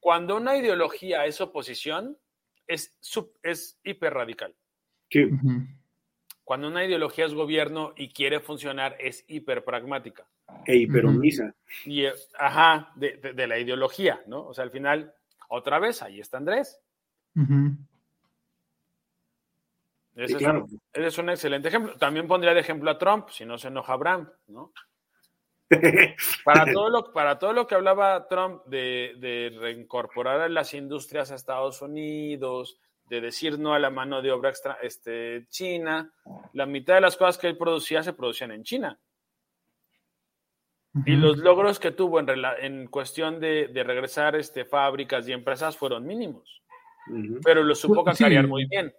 Cuando una ideología es oposición, es, sub- es hiperradical. Sí. Cuando una ideología es gobierno y quiere funcionar, es hiperpragmática. E hiperomisa. Y, eh, ajá, de, de- de la ideología, ¿no? O sea, al final, otra vez, ahí está Andrés. Ese, Sí, es, claro. un, ese es un excelente ejemplo. También pondría de ejemplo a Trump, si no se enoja Abraham, ¿no? *laughs* Para todo lo, para todo lo que hablaba Trump de, de reincorporar a las industrias a Estados Unidos, de decir no a la mano de obra extra, este, china, la mitad de las cosas que él producía se producían en China. Y los logros que tuvo en, rela- en cuestión de, de regresar este, fábricas y empresas fueron mínimos, pero lo supo Pues, sí. cacarear muy bien.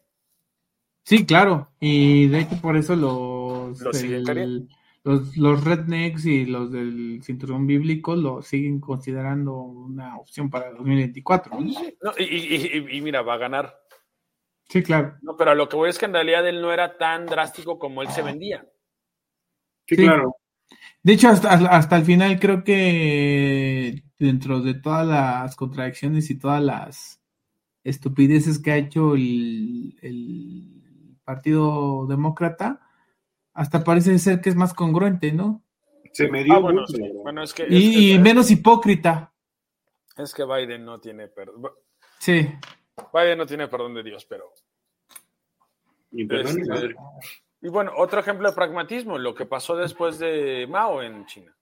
Sí, claro. Y de hecho por eso los, Lo el- los, los rednecks y los del cinturón bíblico lo siguen considerando una opción para 2024. ¿no? No, y, y- y- y mira, va a ganar. Sí, claro. No, pero a lo que voy es que en realidad él no era tan drástico como él se vendía. Sí, Sí. claro. De hecho, hasta, hasta el final creo que dentro de todas las contradicciones y todas las estupideces que ha hecho el, el Partido Demócrata, hasta parece ser que es más congruente, ¿no? Se me dio Ah, bueno, sí. Bueno, es que, es Y, y que- menos hipócrita. es que Biden no tiene perdón. Sí. Biden no tiene perdón de Dios, pero. Ni perdón este, y bueno, otro ejemplo de pragmatismo, lo que pasó después de Mao en China.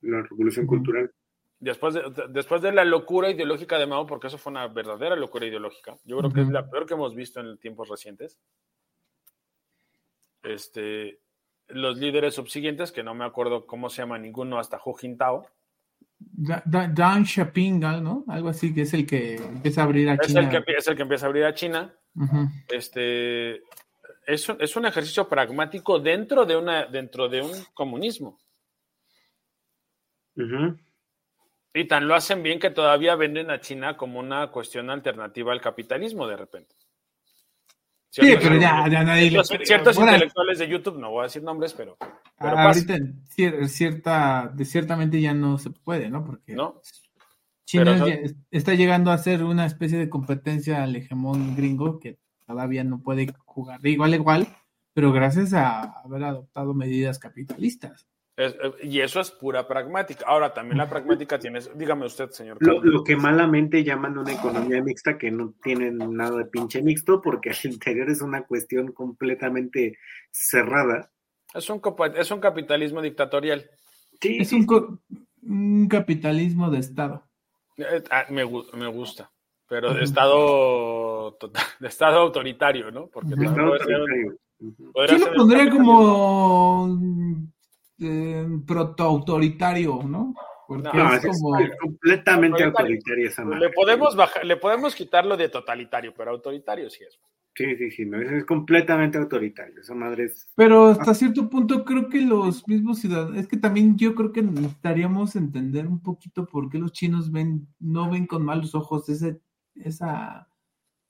La revolución cultural. Después de, después de la locura ideológica de Mao, porque eso fue una verdadera locura ideológica, yo creo que es la peor que hemos visto en tiempos recientes. este, los líderes subsiguientes, que no me acuerdo cómo se llama ninguno hasta Hu Jintao. Dan Xiaoping, ¿no? Algo así, que es el que empieza a abrir a es China. El que, es el que empieza a abrir a China. Este, es, un- es un ejercicio pragmático dentro de, una, dentro de un comunismo. Y tan lo hacen bien que todavía venden a China como una cuestión alternativa al capitalismo de repente. Sí, pero ya, ya nadie le ciertos, Ahora, intelectuales de YouTube, no voy a decir nombres, pero, pero pasa, ahorita cier- cierta, ciertamente ya no se puede, ¿no? Porque ¿no? China Pero, ya es- está llegando a ser una especie de competencia al hegemón gringo que todavía no puede jugar de igual a igual, pero gracias a haber adoptado medidas capitalistas. Es- eh, y eso es pura pragmática. Ahora, también la pragmática tiene, dígame usted, señor. Lo, lo que malamente llaman una economía mixta que no tienen nada de pinche mixto porque al interior es una cuestión completamente cerrada. Es un, es un capitalismo dictatorial. Sí, Es sí, un, un capitalismo de Estado. Eh, ah, me, me gusta, pero de estado, total- de estado autoritario, ¿no? Porque Yo lo pondría como eh, protoautoritario, ¿no? Porque No, es es, como... es completamente Autoritario. autoritaria esa madre. Le podemos bajar, le podemos quitarlo de totalitario, pero autoritario sí es. Sí, sí, sí, no, es, es completamente autoritario. Esa madre es. Pero hasta cierto punto creo que los mismos ciudadanos, es que también yo creo que necesitaríamos entender un poquito por qué los chinos ven, no ven con malos ojos ese, esa,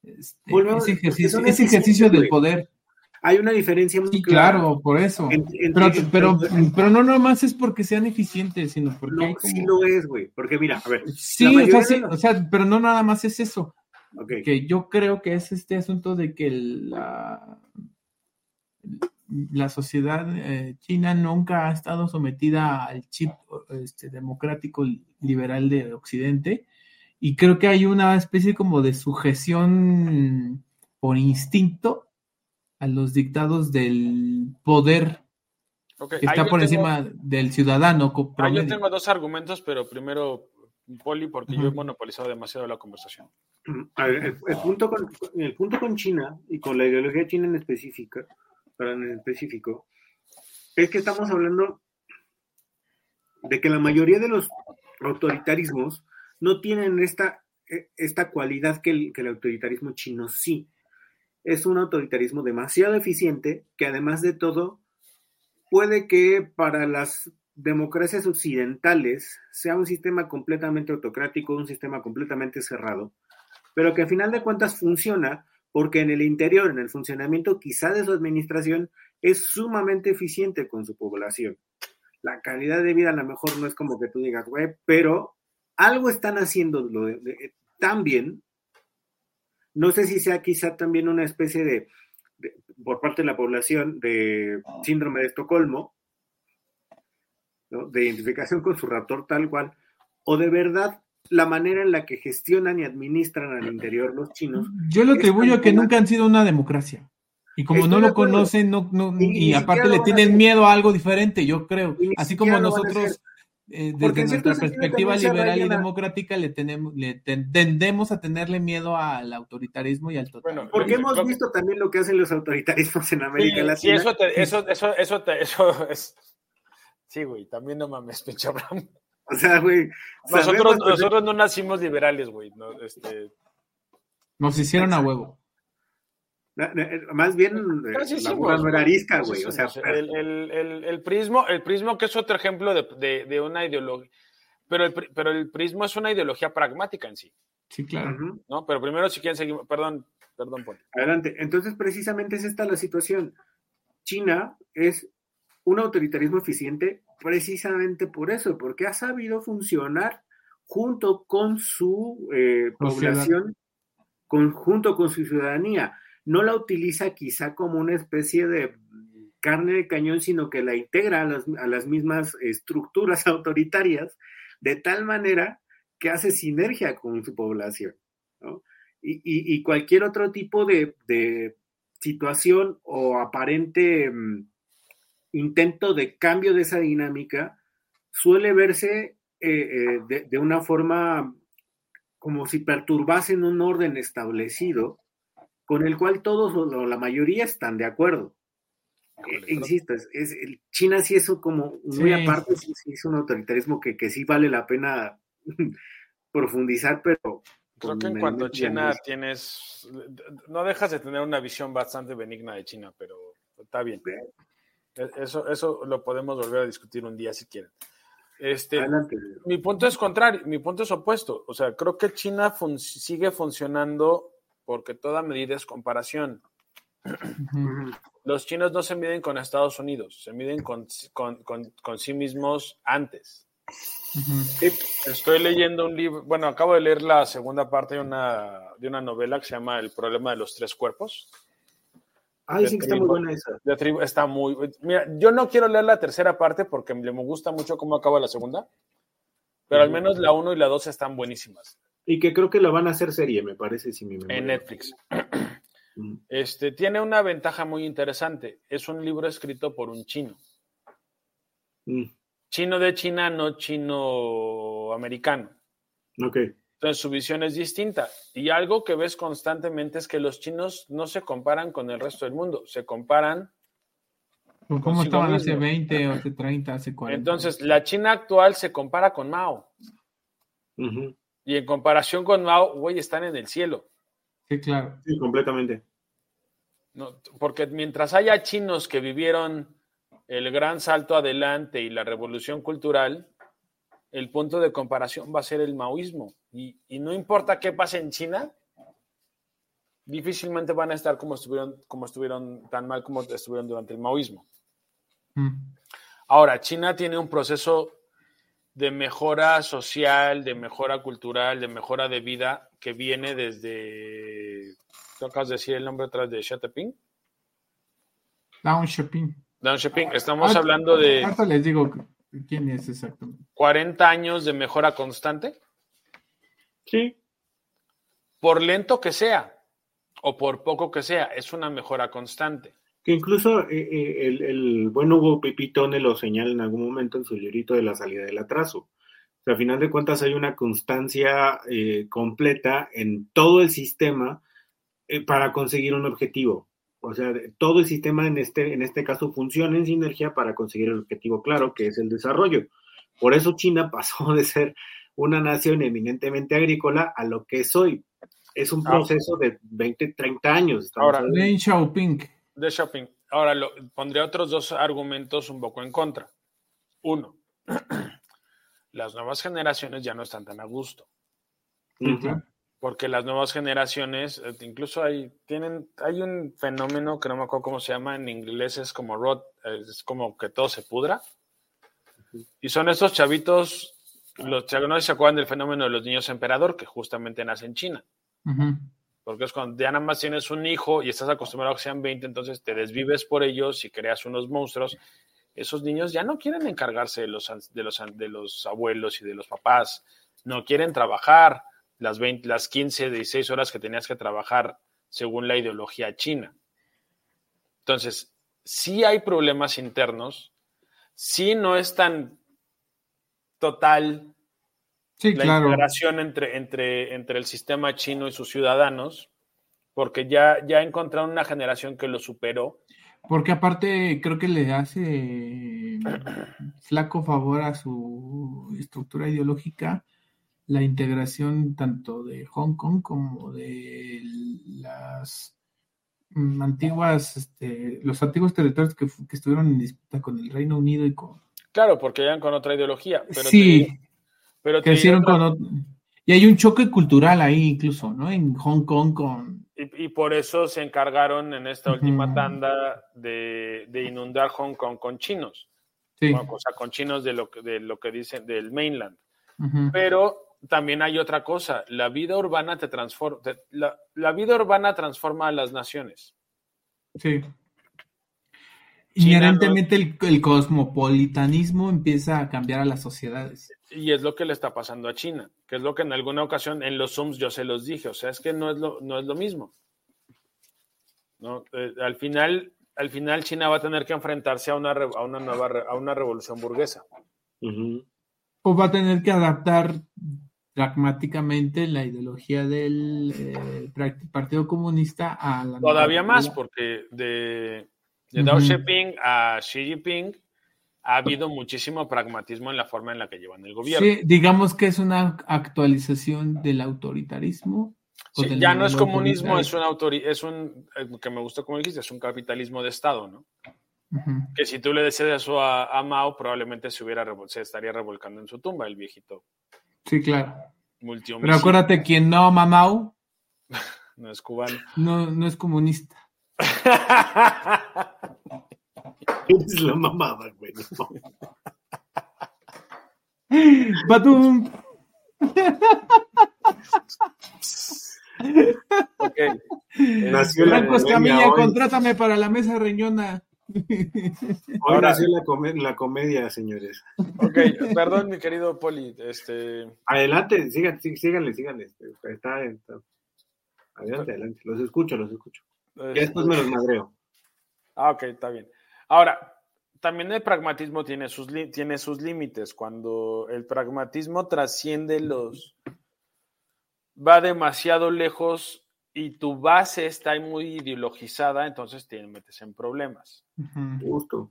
este, Volvemos- ese ejercicio, ese ejercicio del güey. poder. Hay una diferencia muy Sí, clara. claro, por eso. Pero, pero, pero no nomás es porque sean eficientes, sino porque no, como... sí lo es, güey. Porque mira, a ver. Sí, o sea, sí, los- o sea, pero no nada más es eso. ok, que yo creo que es este asunto de que la, la sociedad eh, china nunca ha estado sometida al chip este, democrático liberal de Occidente y creo que hay una especie como de sujeción por instinto a los dictados del poder que está por tengo- encima del ciudadano. Ah, yo tengo dos argumentos, pero primero, Poli, porque yo he monopolizado demasiado la conversación. *clears throat* A ver, el, el punto con, el punto con China y con la ideología china en específica, para en específico, es que estamos hablando de que la mayoría de los autoritarismos no tienen esta, eh, esta cualidad que el, que el autoritarismo chino sí. Es un autoritarismo demasiado eficiente que además de todo puede que para las democracias occidentales sea un sistema completamente autocrático, un sistema completamente cerrado, pero que a final de cuentas funciona porque en el interior, en el funcionamiento quizá de su administración, es sumamente eficiente con su población. La calidad de vida a lo mejor no es como que tú digas, güey, pero algo están haciendo tan bien. No sé si sea quizá también una especie de, de- por parte de la población, de síndrome de Estocolmo, ¿no? de identificación con su raptor tal cual, o de verdad la manera en la que gestionan y administran al interior los chinos. Yo lo atribuyo a que nunca han sido una democracia. Y como Estoy no lo conocen, no, no- Y aparte le tienen miedo a algo diferente, yo creo. Así como nosotros. Eh, desde nuestra perspectiva liberal y democrática, le, tenemos, le ten- tendemos a tenerle miedo al autoritarismo y al total. Bueno, Porque hemos visto también lo que hacen los autoritarismos en América Sí, sí, Latina. eso, te- eso, eso, eso, te- eso es. Sí, güey, también no mames, pinche Abraham. O sea, güey. Nosotros, nosotros no nacimos liberales, güey. no, este, Nos hicieron a huevo. Más bien, eh, la no era güey, arisca. O sea, el, el, el, el prismo, el prismo que es otro ejemplo de, de, de una ideología. Pero el, pero el prismo es una ideología pragmática en sí, Sí, claro. ¿no? Pero primero, si quieren seguir, perdón, perdón, Poli. Adelante. Entonces, precisamente es esta la situación. China es un autoritarismo eficiente precisamente por eso, porque ha sabido funcionar junto con su eh, población, con- junto con su ciudadanía. No la utiliza quizá como una especie de carne de cañón, sino que la integra a las, a las mismas estructuras *laughs* autoritarias de tal manera que hace sinergia con su población. y- y cualquier otro tipo de, de situación o aparente mm, intento de cambio de esa dinámica suele verse eh, eh, de, de una forma como si perturbasen un orden establecido con el cual todos o la mayoría están de acuerdo. eh, insisto, es, China sí es como muy aparte, sí, es un autoritarismo que, que sí vale la pena *laughs* profundizar, pero... Creo que en cuanto a China tienes, no dejas de tener una visión bastante benigna de China, pero está bien. E, eso, eso lo podemos volver a discutir un día si quieren. Este, mi punto es contrario, mi punto es opuesto. O sea, creo que China sigue funcionando porque toda medida es comparación. Los chinos no se miden con Estados Unidos, se miden con, con, sí mismos antes. Estoy leyendo un libro, bueno, acabo de leer la segunda parte de una, de una novela que se llama El problema de los tres cuerpos. Ay, sí, está muy buena esa. está muy. Mira, yo no quiero leer la tercera parte porque me gusta mucho cómo acaba la segunda, pero al menos la uno y la dos están buenísimas. Y que creo que la van a hacer serie, me parece, si mi En Netflix. *clears throat* Este, tiene una ventaja muy interesante. Es un libro escrito por un chino. Mm. Chino de China, no chino americano. Ok. Entonces su visión es distinta. Y algo que ves constantemente es que los chinos no se comparan con el resto del mundo, se comparan. ¿Cómo estaban hace 20, hace 30, hace 40? Entonces, la China actual se compara con Mao. Y en comparación con Mao, güey, están en el cielo. Sí, claro. Sí, completamente. No, porque mientras haya chinos que vivieron el gran salto adelante y la revolución cultural, el punto de comparación va a ser el maoísmo. Y, no importa qué pase en China, difícilmente van a estar como estuvieron, como estuvieron tan mal como estuvieron durante el maoísmo. Mm. Ahora, China tiene un proceso de mejora social, de mejora cultural, de mejora de vida que viene desde, ¿tocas decir el nombre atrás de Jinping? Deng Xiaoping. Deng Xiaoping. Estamos hablando de... les digo quién es exactamente. 40 años de mejora constante. Sí. Por lento que sea o por poco que sea, es una mejora constante que incluso eh, eh, el, buen Hugo Pipitone lo señala en algún momento en su librito de la salida del atraso. O sea, a final de cuentas hay una constancia eh, completa en todo el sistema para conseguir un objetivo. O sea, todo el sistema en este, en este caso funciona en sinergia para conseguir el objetivo claro, que es el desarrollo. Por eso China *laughs* pasó de ser una nación eminentemente agrícola a lo que es hoy. Es un ah. proceso de 20, 30 años. Ahora, Deng Xiaoping de shopping. Ahora lo, pondré otros dos argumentos un poco en contra. Uno, *clears throat* las nuevas generaciones ya no están tan a gusto. Porque las nuevas generaciones, eh, incluso hay, tienen, hay un fenómeno que no me acuerdo cómo se llama, en inglés es como rot, es como que todo se pudra. Y son estos chavitos, los no se acuerdan del fenómeno de los niños emperador, que justamente nacen en China. Porque es cuando ya nada más tienes un hijo y estás acostumbrado a que sean 20, entonces te desvives por ellos y creas unos monstruos. Esos niños ya no quieren encargarse de los, de los, abuelos y de los papás. No quieren trabajar las, 20, las 15, 16 horas que tenías que trabajar según la ideología china. Entonces, sí hay problemas internos, sí no es tan total la integración entre, entre, entre el sistema chino y sus ciudadanos, porque ya, ya encontraron una generación que lo superó. Porque aparte creo que le hace *clears throat* flaco favor a su estructura ideológica la integración tanto de Hong Kong como de las antiguas, este, los antiguos territorios que, estuvieron en disputa con el Reino Unido y con... Claro, porque eran con otra ideología. Pero sí, pero que hicieron con Y hay un choque cultural ahí incluso, ¿no? En Hong Kong con... Y, por eso se encargaron en esta última tanda de, inundar Hong Kong con chinos. Sí. o sea, con chinos de lo, de lo que dicen del mainland. Pero también hay otra cosa, la vida urbana te transforma, la, la, vida urbana transforma a las naciones. Sí. Inherentemente el, cosmopolitanismo empieza a cambiar a las sociedades. Y es lo que le está pasando a China, que es lo que en alguna ocasión en los Zooms yo se los dije, o sea, es que no es lo, no es lo mismo. ¿no? Eh, al, final, al final China va a tener que enfrentarse a una, a una, nueva, a una revolución burguesa. O va a tener que adaptar pragmáticamente la ideología del eh, Partido Comunista a la... Todavía más, porque de De Deng Xiaoping a Xi Jinping ha habido muchísimo pragmatismo en la forma en la que llevan el gobierno. Sí, digamos que es una actualización del autoritarismo. Sí, ya no es comunismo, es un, es un, eh, que me gusta como dijiste, es un capitalismo de Estado, ¿no? Que si tú le deseas eso a, Mao, probablemente se, hubiera, se estaría revolcando en su tumba, el viejito. Sí, claro. Pero acuérdate, quien no ama Mao. *laughs* no es cubano. No, no es comunista. *laughs* Es la mamada, güey. *laughs* Batum. okay. Nació Franco Escamilla, contrátame para la mesa reñona. Hoy nació la, la, comedia, señores. Ok, perdón, mi querido Poli. Este... Adelante, síganle, síganle, síganle. Está, Adelante, adelante. Los escucho, los escucho. Ya este, después me los madreo. Ah, ok, está bien. Ahora, también el pragmatismo tiene sus, tiene sus límites. Cuando el pragmatismo trasciende los... va demasiado lejos y tu base está muy ideologizada, entonces te metes en problemas. Justo.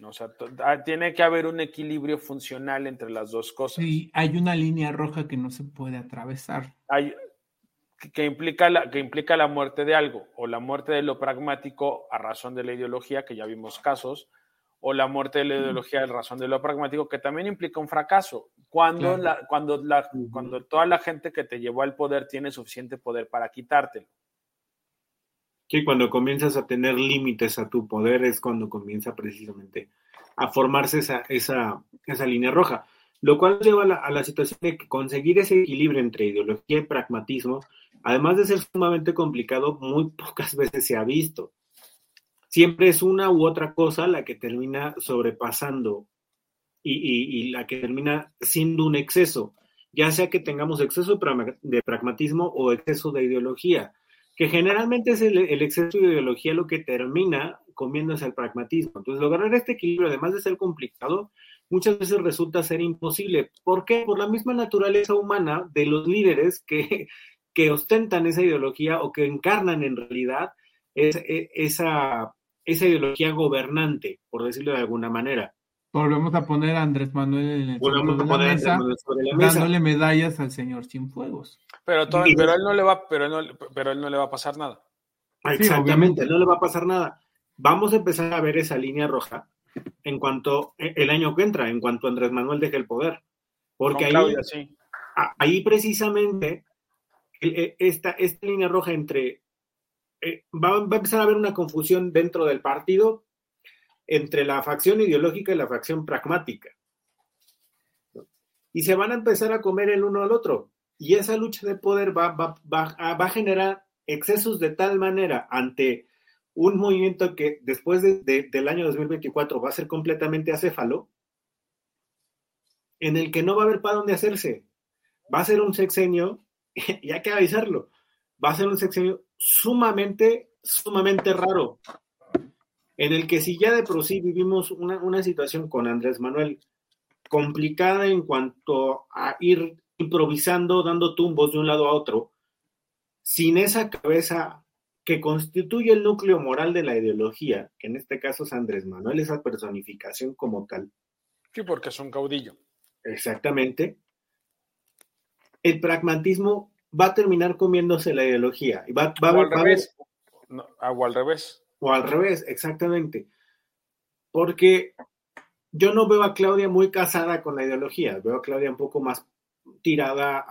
O sea, ah, tiene que haber un equilibrio funcional entre las dos cosas. Sí, hay una línea roja que no se puede atravesar. Hay, que, implica la, que implica la muerte de algo, o la muerte de lo pragmático a razón de la ideología, que ya vimos casos, o la muerte de la ideología a razón de lo pragmático, que también implica un fracaso. Cuando, la, cuando, la, cuando toda la gente que te llevó al poder tiene suficiente poder para quitártelo. Sí, cuando comienzas a tener límites a tu poder es cuando comienza precisamente a formarse esa, esa, esa línea roja, lo cual lleva a la, a la situación de que conseguir ese equilibrio entre ideología y pragmatismo además de ser sumamente complicado, muy pocas *laughs* veces se ha visto. Siempre es una u otra cosa la que termina sobrepasando y, la que termina siendo un exceso, ya sea que tengamos exceso de pragmatismo o exceso de ideología, que generalmente es el, exceso de ideología lo que termina comiéndose el pragmatismo. Entonces, lograr este equilibrio, además de ser complicado, muchas veces resulta ser imposible. ¿Por qué? Por la misma naturaleza humana de los líderes que que ostentan esa ideología o que encarnan en realidad e, esa, esa ideología gobernante, por decirlo de alguna manera. Volvemos a poner a Andrés Manuel en el de la mesa, dándole medallas al señor Cienfuegos. Pero, todo, pero él no le va, pero él no, pero él no le va a pasar nada. Exactamente, no le va a pasar nada. Vamos a empezar a ver esa línea roja en cuanto e, el año que entra, en cuanto Andrés Manuel deje el poder. Porque ahí, ahí precisamente esta, esta línea roja entre... Eh, va, a empezar a haber una confusión dentro del partido entre la facción ideológica y la facción pragmática. Y se van a empezar a comer el uno al otro. Y esa lucha de poder va, va, va, a generar excesos de tal manera ante un movimiento que después del año 2024 va a ser completamente acéfalo, en el que no va a haber para dónde hacerse. Va a ser un sexenio *laughs* y hay que avisarlo, va a ser un sexenio sumamente, sumamente raro, en el que si ya de por sí vivimos una, situación con Andrés Manuel complicada en cuanto a ir improvisando, dando tumbos de un lado a otro, sin esa cabeza que constituye el núcleo moral de la ideología, que en este caso es Andrés Manuel, esa personificación como tal. Sí, porque es un caudillo. Exactamente el pragmatismo va a terminar comiéndose la ideología. Y va, o al revés. o al revés. O al revés, exactamente. Porque yo no veo a Claudia muy casada con la ideología, veo a Claudia un poco más tirada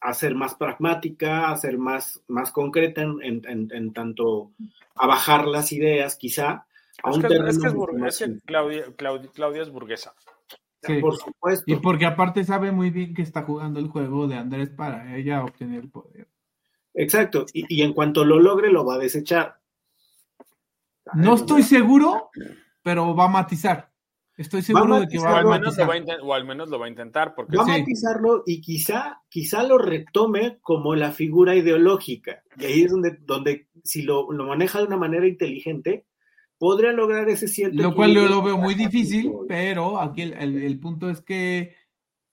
a, ser más pragmática, a ser más, más concreta en, tanto a bajar las ideas, quizá. A es, que, Claudia, Claudia es burguesa. Por supuesto. Y porque aparte sabe muy bien que está jugando el juego de Andrés para ella obtener el poder. Exacto. Y, en cuanto lo logre, lo va a desechar. No estoy seguro, pero va a matizar. Estoy seguro de que va a, matizar. o al menos lo va a intentar. Porque va a matizarlo y quizá, quizá lo retome como la figura ideológica. Y ahí es donde, donde si lo, lo maneja de una manera inteligente, podría lograr ese cierto. Lo cual yo lo veo muy difícil, pero aquí el, punto es que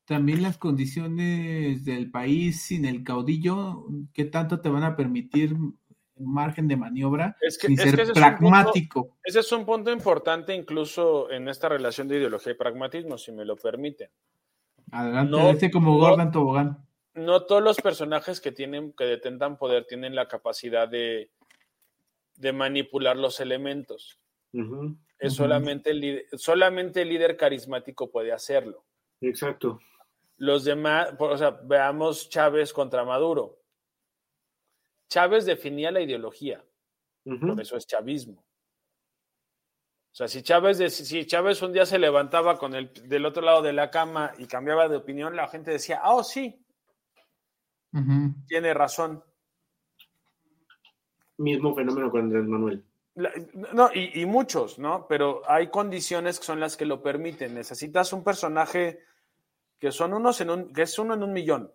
también las condiciones del país sin el caudillo, ¿qué tanto te van a permitir margen de maniobra Es que- sin es que ser es punto- pragmático. Ese es un punto importante incluso en esta relación de ideología y pragmatismo, si me lo permiten. Adelante, No, este como no. Gordon Tobogán. No todos los personajes que tienen, que detentan poder tienen la capacidad de, de manipular los elementos. Es solamente, el, líder- solamente el líder carismático puede hacerlo. Exacto. Los demás, o sea, veamos Chávez contra Maduro. Chávez definía la ideología, por eso es chavismo. O sea, si Chávez, si Chávez un día se levantaba con el del otro lado de la cama y cambiaba de opinión, la gente decía, ah, oh, sí, tiene razón. Mismo fenómeno con Andrés Manuel. La- no, y, y muchos, ¿no? Pero hay condiciones que son las que lo permiten. Necesitas un personaje que son unos en un, que es uno en un millón.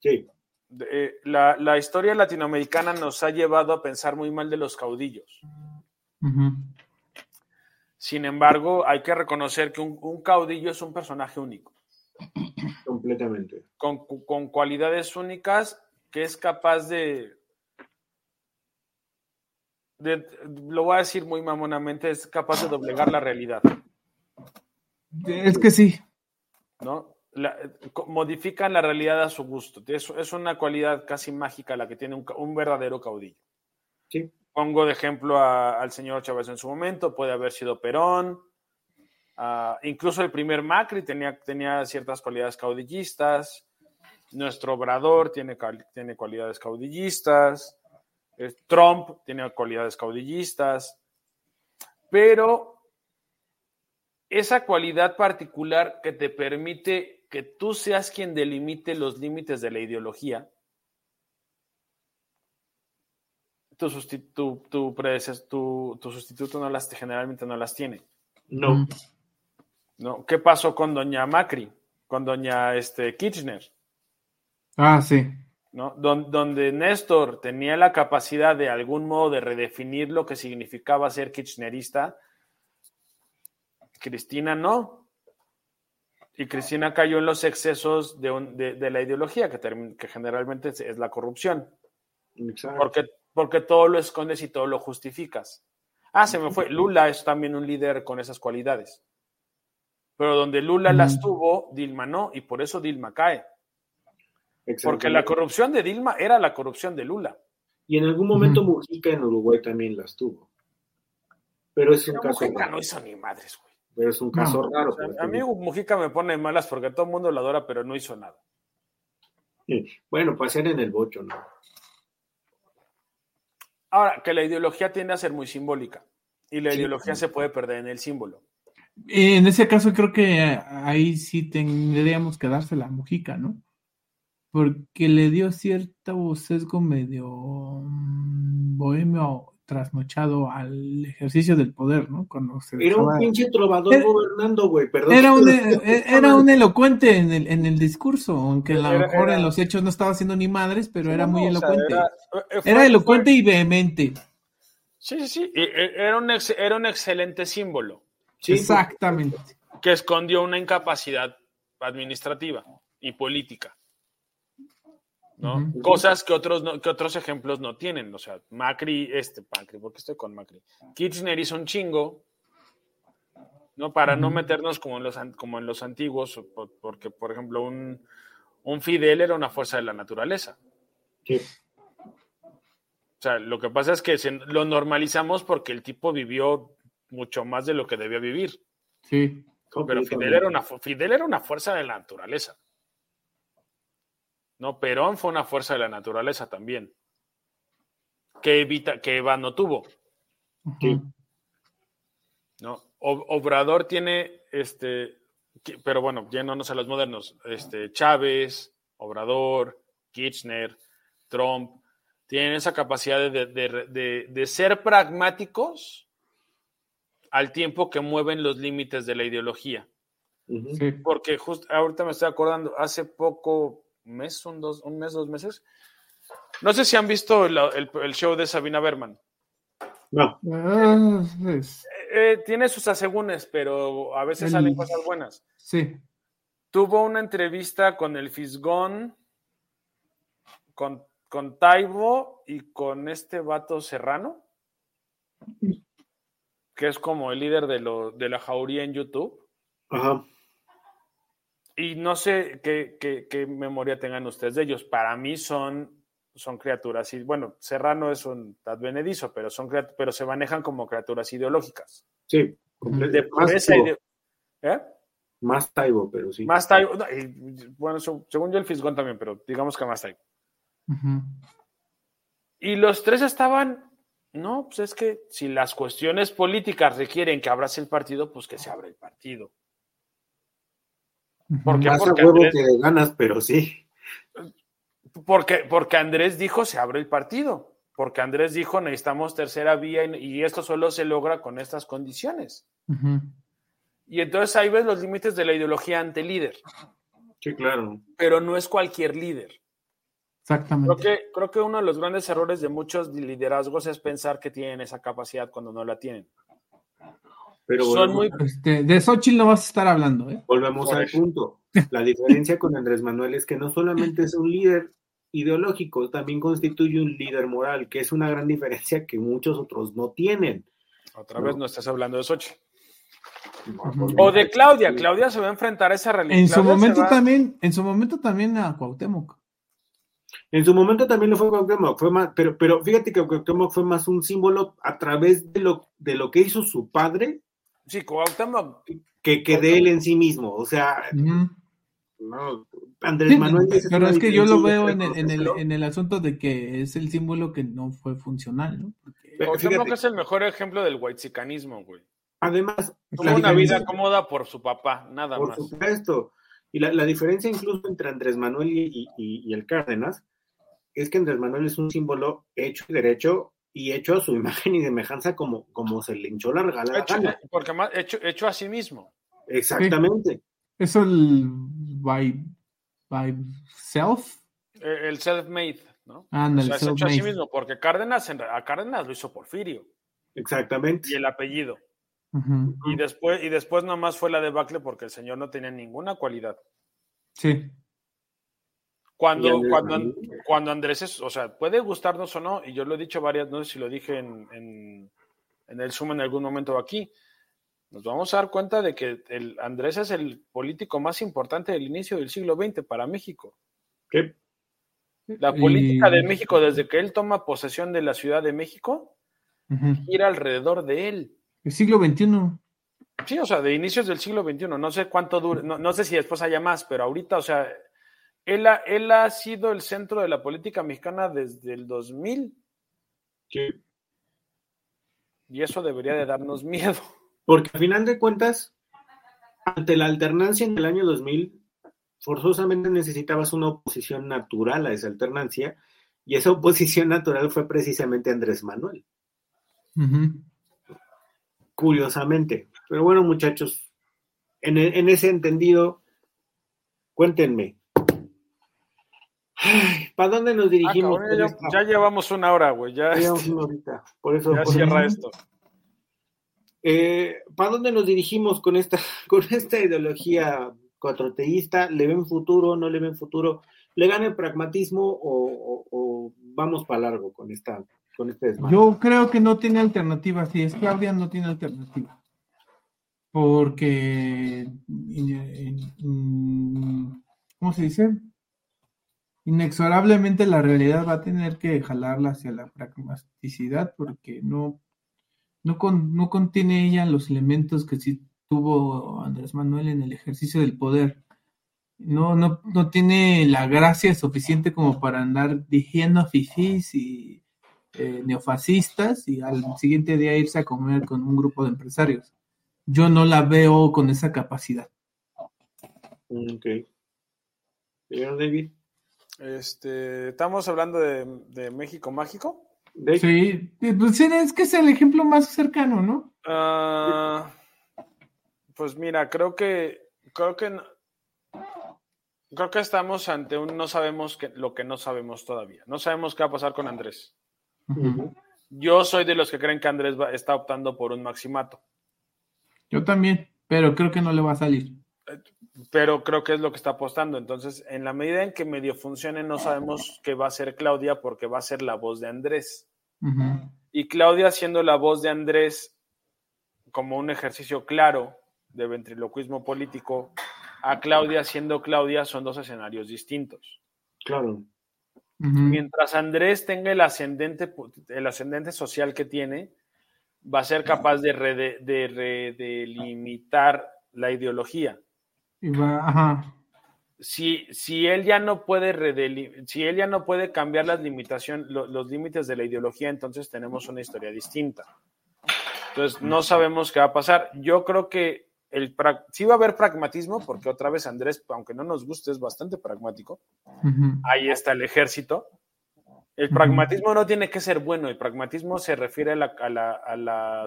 Sí. De- eh, la, la historia latinoamericana nos ha llevado a pensar muy mal de los caudillos. Sin embargo, hay que reconocer que un, un caudillo es un personaje único, Completamente. con, con cualidades únicas que es capaz de, de, lo voy a decir muy mamonamente, es capaz de doblegar la realidad. Es que sí. ¿no? La- modifican la realidad a su gusto. Es, es una cualidad casi mágica la que tiene un, verdadero caudillo. Sí. Pongo de ejemplo a- al señor Chávez en su momento, puede haber sido Perón, incluso el primer Macri tenía, tenía ciertas cualidades caudillistas, nuestro Obrador tiene, tiene cualidades caudillistas, Trump tiene cualidades caudillistas, pero esa cualidad particular que te permite que tú seas quien delimite los límites de la ideología, tu, susti- tu, tu predeces- tu- tu sustituto no las, generalmente no las tiene. No. ¿no? ¿Qué pasó con doña Macri? Con doña este, Kirchner, Ah, sí. ¿No? Don- donde Néstor tenía la capacidad de algún modo de redefinir lo que significaba ser kirchnerista, Cristina no. Y Cristina cayó en los excesos de, un- de- de la ideología, que, que generalmente es, la corrupción, Exacto. porque, porque todo lo escondes y todo lo justificas. Ah, se me fue. Lula es también un líder con esas cualidades. Pero donde Lula las tuvo, Dilma no, y por eso Dilma cae. Porque la corrupción de Dilma era la corrupción de Lula. Y en algún momento. Mujica en Uruguay también las tuvo. Pero es un caso Mujica raro. no hizo ni madres, güey. Pero es un caso No. raro. O sea, a mí Mujica me pone malas porque todo el mundo lo adora, pero no hizo nada. Bueno, pasear en el bocho, ¿no? Ahora, que la ideología tiende a ser muy simbólica y la Sí. ideología se puede perder en el símbolo. En ese caso creo que ahí sí tendríamos que dársela a Mujica, ¿no? Porque le dio cierto sesgo medio mm, bohemio trasnochado al ejercicio del poder, ¿no? Cuando se Era un pinche trovador Era- gobernando, güey, perdón. Era un, *laughs* eh, era un elocuente en el, en el discurso, aunque a lo mejor era- en los hechos no estaba haciendo ni madres, pero era No, muy o sea, elocuente. era, eh, fue- Era elocuente fue- y vehemente. Sí, sí, sí. Era un, ex- era un excelente símbolo Sí, Exactamente. que escondió una incapacidad administrativa y política. Cosas que otros, no- que otros ejemplos no tienen. O sea, Macri, este, Macri, ¿por qué estoy con Macri? Kirchner hizo un chingo, ¿no? Para no meternos como en los, como en los antiguos, porque, por ejemplo, un, un Fidel era una fuerza de la naturaleza. sí. O sea, lo que pasa es que se- lo normalizamos porque el tipo vivió mucho más de lo que debía vivir. Sí. Pero Fidel era, una, Fidel era una fuerza de la naturaleza. No, Perón fue una fuerza de la naturaleza también. Que evita, que Eva no tuvo. Sí. ¿no? Obrador tiene, este, que- pero bueno, yéndonos a los modernos, este, Chávez, Obrador, Kirchner, Trump, tienen esa capacidad de, de- de- de ser pragmáticos al tiempo que mueven los límites de la ideología. Sí. Porque justo ahorita me estoy acordando, hace poco, mes, un, dos, un mes, dos meses, no sé si han visto el, el- el show de Sabina Berman. No, Ah, es- Eh, tiene sus asegúnes, pero a veces El- salen cosas buenas. sí. Tuvo una entrevista con el Fisgón, con con Taibo y con este vato Serrano, que es como el líder de, lo, de la jauría en YouTube. Ajá. Y no sé qué, qué, qué, memoria tengan ustedes de ellos. Para mí son, son criaturas, y bueno, Serrano es un advenedizo, pero, son, pero se manejan como criaturas ideológicas. Sí, de esa ide ¿Eh? Más Taibo, pero sí. Más Taibo. bueno, según yo el Fisgón también, pero digamos que más Taibo. Uh -huh. Y los tres estaban, no, pues es que si las cuestiones políticas requieren que abrace el partido, pues que se abra el partido. Porque, Más porque a huevo Andrés, que ganas, pero sí. Porque, porque Andrés dijo se abre el partido. Porque Andrés dijo necesitamos tercera vía y, y esto solo se logra con estas condiciones. Uh -huh. Y entonces ahí ves los límites de la ideología ante líder. Sí, claro. Pero no es cualquier líder. Exactamente. Creo que, creo que uno de los grandes errores de muchos liderazgos es pensar que tienen esa capacidad cuando no la tienen. Pero Son muy... este, de Xochitl no vas a estar hablando, ¿eh? Volvemos al punto. La diferencia con Andrés Manuel es que no solamente es un líder ideológico, también constituye un líder moral, que es una gran diferencia que muchos otros no tienen. Otra vez no estás hablando de Xochitl. O de Claudia. Claudia se va a enfrentar a esa realidad. En su Claudia momento va... también, en su momento también a Cuauhtémoc. En su momento también lo fue Cuauhtémoc, fue más, pero, pero fíjate que Cuauhtémoc fue más un símbolo a través de lo, de lo que hizo su padre. Sí, Cuauhtémoc. Que, que de él en sí mismo. O sea, uh -huh. no, Andrés sí, Manuel. Pero es que yo lo veo en el, en, el, en el asunto de que es el símbolo que no fue funcional, ¿no? Cuauhtémoc es el mejor ejemplo del whitezicanismo, güey. Además, tuvo una vida cómoda por su papá, nada por más. Por supuesto. Y la, la, diferencia incluso entre Andrés Manuel y, y, y, el Cárdenas es que Andrés Manuel es un símbolo hecho y derecho y hecho a su imagen y semejanza como, como se le hinchó la regalada hecho, gana. Porque más hecho, hecho a sí mismo. Exactamente. Sí. Eso el by, by self. El self-made, ¿no? Ah, o sea, es hecho a sí mismo, porque Cárdenas, a Cárdenas lo hizo Porfirio. Exactamente. Y el apellido. Uh -huh. Y después, y después nomás fue la debacle porque el señor no tenía ninguna cualidad. Sí. Cuando, cuando, cuando Andrés es, o sea, puede gustarnos o no, y yo lo he dicho varias, no sé si lo dije en, en, en el Zoom en algún momento aquí, nos vamos a dar cuenta de que el Andrés es el político más importante del inicio del siglo XX para México. ¿Qué? La política y... de México, desde que él toma posesión de la Ciudad de México, uh -huh. gira alrededor de él. El siglo XXI. Sí, o sea, de inicios del siglo XXI. No sé cuánto dure, no, no sé si después haya más, pero ahorita, o sea, él ha, él ha sido el centro de la política mexicana desde el 2000. Sí. Y eso debería de darnos *laughs* miedo. Porque al final de cuentas, ante la alternancia en el año 2000, forzosamente necesitabas una oposición natural a esa alternancia, y esa oposición natural fue precisamente Andrés Manuel. Uh -huh. Curiosamente. Pero bueno, muchachos, en, en ese entendido, cuéntenme, ¿Para dónde nos dirigimos? Ah, cabrón, ya, ya, llevamos una hora, güey. Ya, ya llevamos una horita. Por eso, ya por cierra eso. esto. Eh, ¿Para dónde nos dirigimos con esta, *laughs* con esta ideología cuatroteísta? ¿Le ven futuro? ¿No le ven futuro? ¿Le gana el pragmatismo o, o, o vamos para largo con esta con este desmadre? Yo creo que no tiene alternativa. Si es Claudia, no tiene alternativa. Porque, ¿cómo se dice? Inexorablemente la realidad va a tener que jalarla hacia la pragmaticidad porque no, no, con, no contiene ella los elementos que sí tuvo Andrés Manuel en el ejercicio del poder. No, no, no tiene la gracia suficiente como para andar dirigiendo fifís y eh, neofascistas y al siguiente día irse a comer con un grupo de empresarios. Yo no la veo con esa capacidad. Ok. David. Este, ¿Estamos hablando de, de México Mágico? De... Sí, pues es que es el ejemplo más cercano, ¿no? Uh, pues mira, creo que creo que creo que estamos ante un no sabemos que, lo que no sabemos todavía. No sabemos qué va a pasar con Andrés. Uh -huh. Yo soy de los que creen que Andrés va, está optando por un maximato. Yo también, pero creo que no le va a salir. Pero creo que es lo que está apostando. Entonces, en la medida en que medio funcione, no sabemos qué va a ser Claudia porque va a ser la voz de Andrés. Y Claudia siendo la voz de Andrés como un ejercicio claro de ventriloquismo político, a Claudia siendo Claudia son dos escenarios distintos. Claro. Mientras Andrés tenga el ascendente, el ascendente social que tiene, va a ser capaz de, delimitar la ideología. Si, si, él ya no puede si él ya no puede cambiar las limitación, los límites de la ideología, entonces tenemos una historia distinta. Entonces no sabemos qué va a pasar. Yo creo que el sí va a haber pragmatismo, porque otra vez Andrés, aunque no nos guste, es bastante pragmático. Ahí está el ejército. El pragmatismo no tiene que ser bueno, el pragmatismo se refiere a la, a la, a la,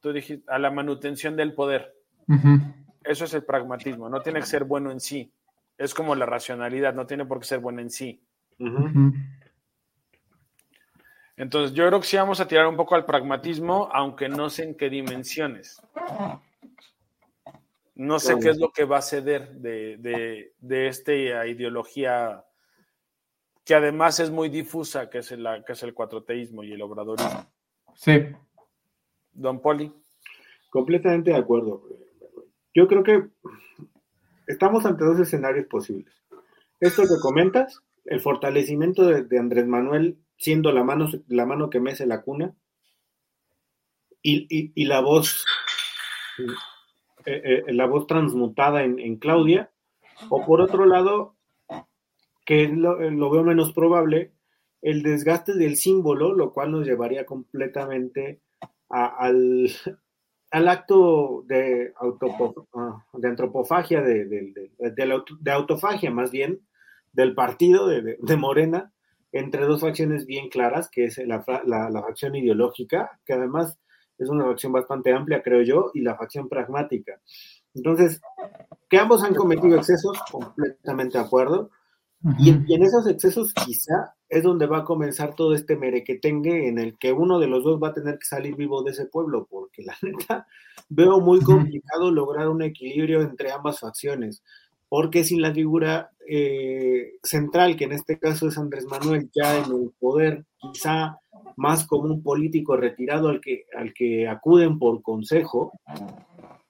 Tú dijiste, a la manutención del poder. Eso es el pragmatismo, no tiene que ser bueno en sí. Es como la racionalidad, no tiene por qué ser bueno en sí. Entonces, yo creo que sí vamos a tirar un poco al pragmatismo, aunque no sé en qué dimensiones. No sé qué es lo que va a ceder de, esta ideología que además es muy difusa, que es el, que es el cuatroteísmo y el obradorismo. Sí. Don Poli. Completamente de acuerdo. Yo creo que estamos ante dos escenarios posibles. Esto que comentas, el fortalecimiento de, Andrés Manuel siendo la mano, la mano que mece la cuna y, la voz eh, eh, la voz transmutada en, Claudia, o por otro lado, que lo, veo menos probable, el desgaste del símbolo, lo cual nos llevaría completamente al, al acto de, ah, de antropofagia, de, de, autofagia más bien, del partido de, Morena, entre dos facciones bien claras, que es la, la, facción ideológica, que además es una facción bastante amplia, creo yo, y la facción pragmática. Entonces, que ambos han cometido excesos, completamente de acuerdo, y, en esos excesos quizá es donde va a comenzar todo este merequetengue en el que uno de los dos va a tener que salir vivo de ese pueblo, porque la *laughs* neta veo muy complicado lograr un equilibrio entre ambas facciones, porque sin la figura eh, central, que en este caso es Andrés Manuel, ya en el poder, quizá más como un político retirado al que, al que acuden por consejo,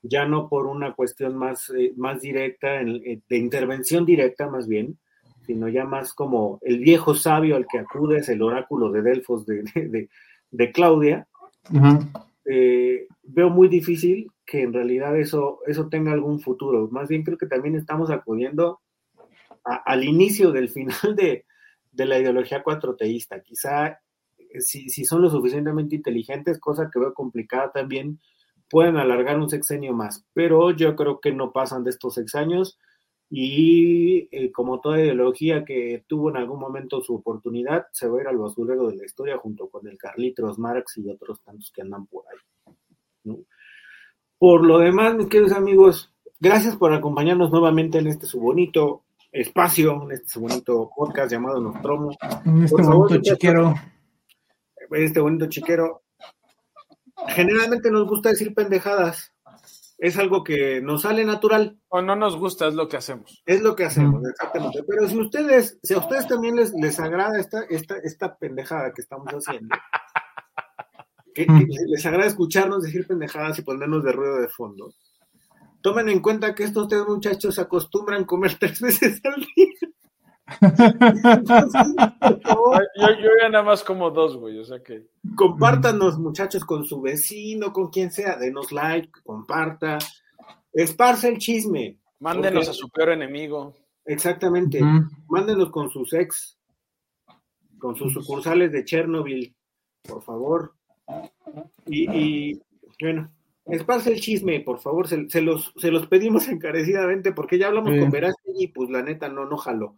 ya no por una cuestión más, eh, más directa, de intervención directa más bien, sino ya más como el viejo sabio al que acudes, el oráculo de Delfos de, de, Claudia, eh, veo muy difícil que en realidad eso, eso tenga algún futuro. Más bien creo que también estamos acudiendo al inicio del final de, la ideología cuatroteísta. Quizá eh, si, si, son lo suficientemente inteligentes, cosa que veo complicada también, pueden alargar un sexenio más. Pero yo creo que no pasan de estos sexenios y eh, como toda ideología que tuvo en algún momento su oportunidad, se va a ir al basurero de la historia junto con el Carlitos Marx y otros tantos que andan por ahí. Por lo demás, mis queridos amigos, gracias por acompañarnos nuevamente en este su bonito espacio, en este su bonito podcast llamado Nostromo. Este bonito chiquero. Este bonito chiquero. Generalmente nos gusta decir pendejadas es algo que nos sale natural. O no nos gusta, es lo que hacemos. Es lo que hacemos, exactamente. Pero si ustedes, si a ustedes también les, les agrada esta, esta, esta pendejada que estamos haciendo, que, les agrada escucharnos decir pendejadas y ponernos de ruido de fondo, tomen en cuenta que estos tres muchachos acostumbran a comer *laughs* tres veces al día yo, ya nada más como dos, güey, o sea que. Compártanos, muchachos, con su vecino, con quien sea, denos like, comparta, esparce el chisme. Mándenos a su peor enemigo. Exactamente, mándenos con sus ex, con sus sucursales de Chernobyl, por favor. Y, bueno, esparce el chisme, por favor, se, los, se los pedimos *laughs* encarecidamente porque ya hablamos con Verástegui y pues la neta no, no jaló.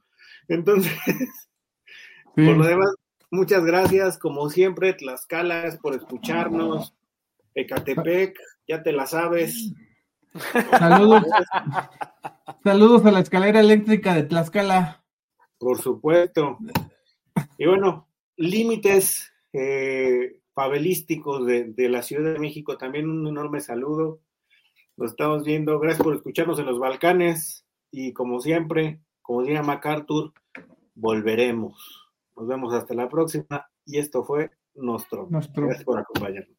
Entonces, *laughs* por lo demás, muchas gracias. Como siempre, Tlaxcala por escucharnos. Ecatepec, ya te la sabes. Saludos. Saludos a la escalera eléctrica de Tlaxcala. Por supuesto. Y bueno, límites eh, fabelísticos de, de, la Ciudad de México, también un enorme saludo. Nos estamos viendo. Gracias por escucharnos en los Balcanes. Y como siempre, como diría MacArthur, volveremos. Nos vemos hasta la próxima. Y esto fue Nostro. Nostro. Gracias por acompañarnos.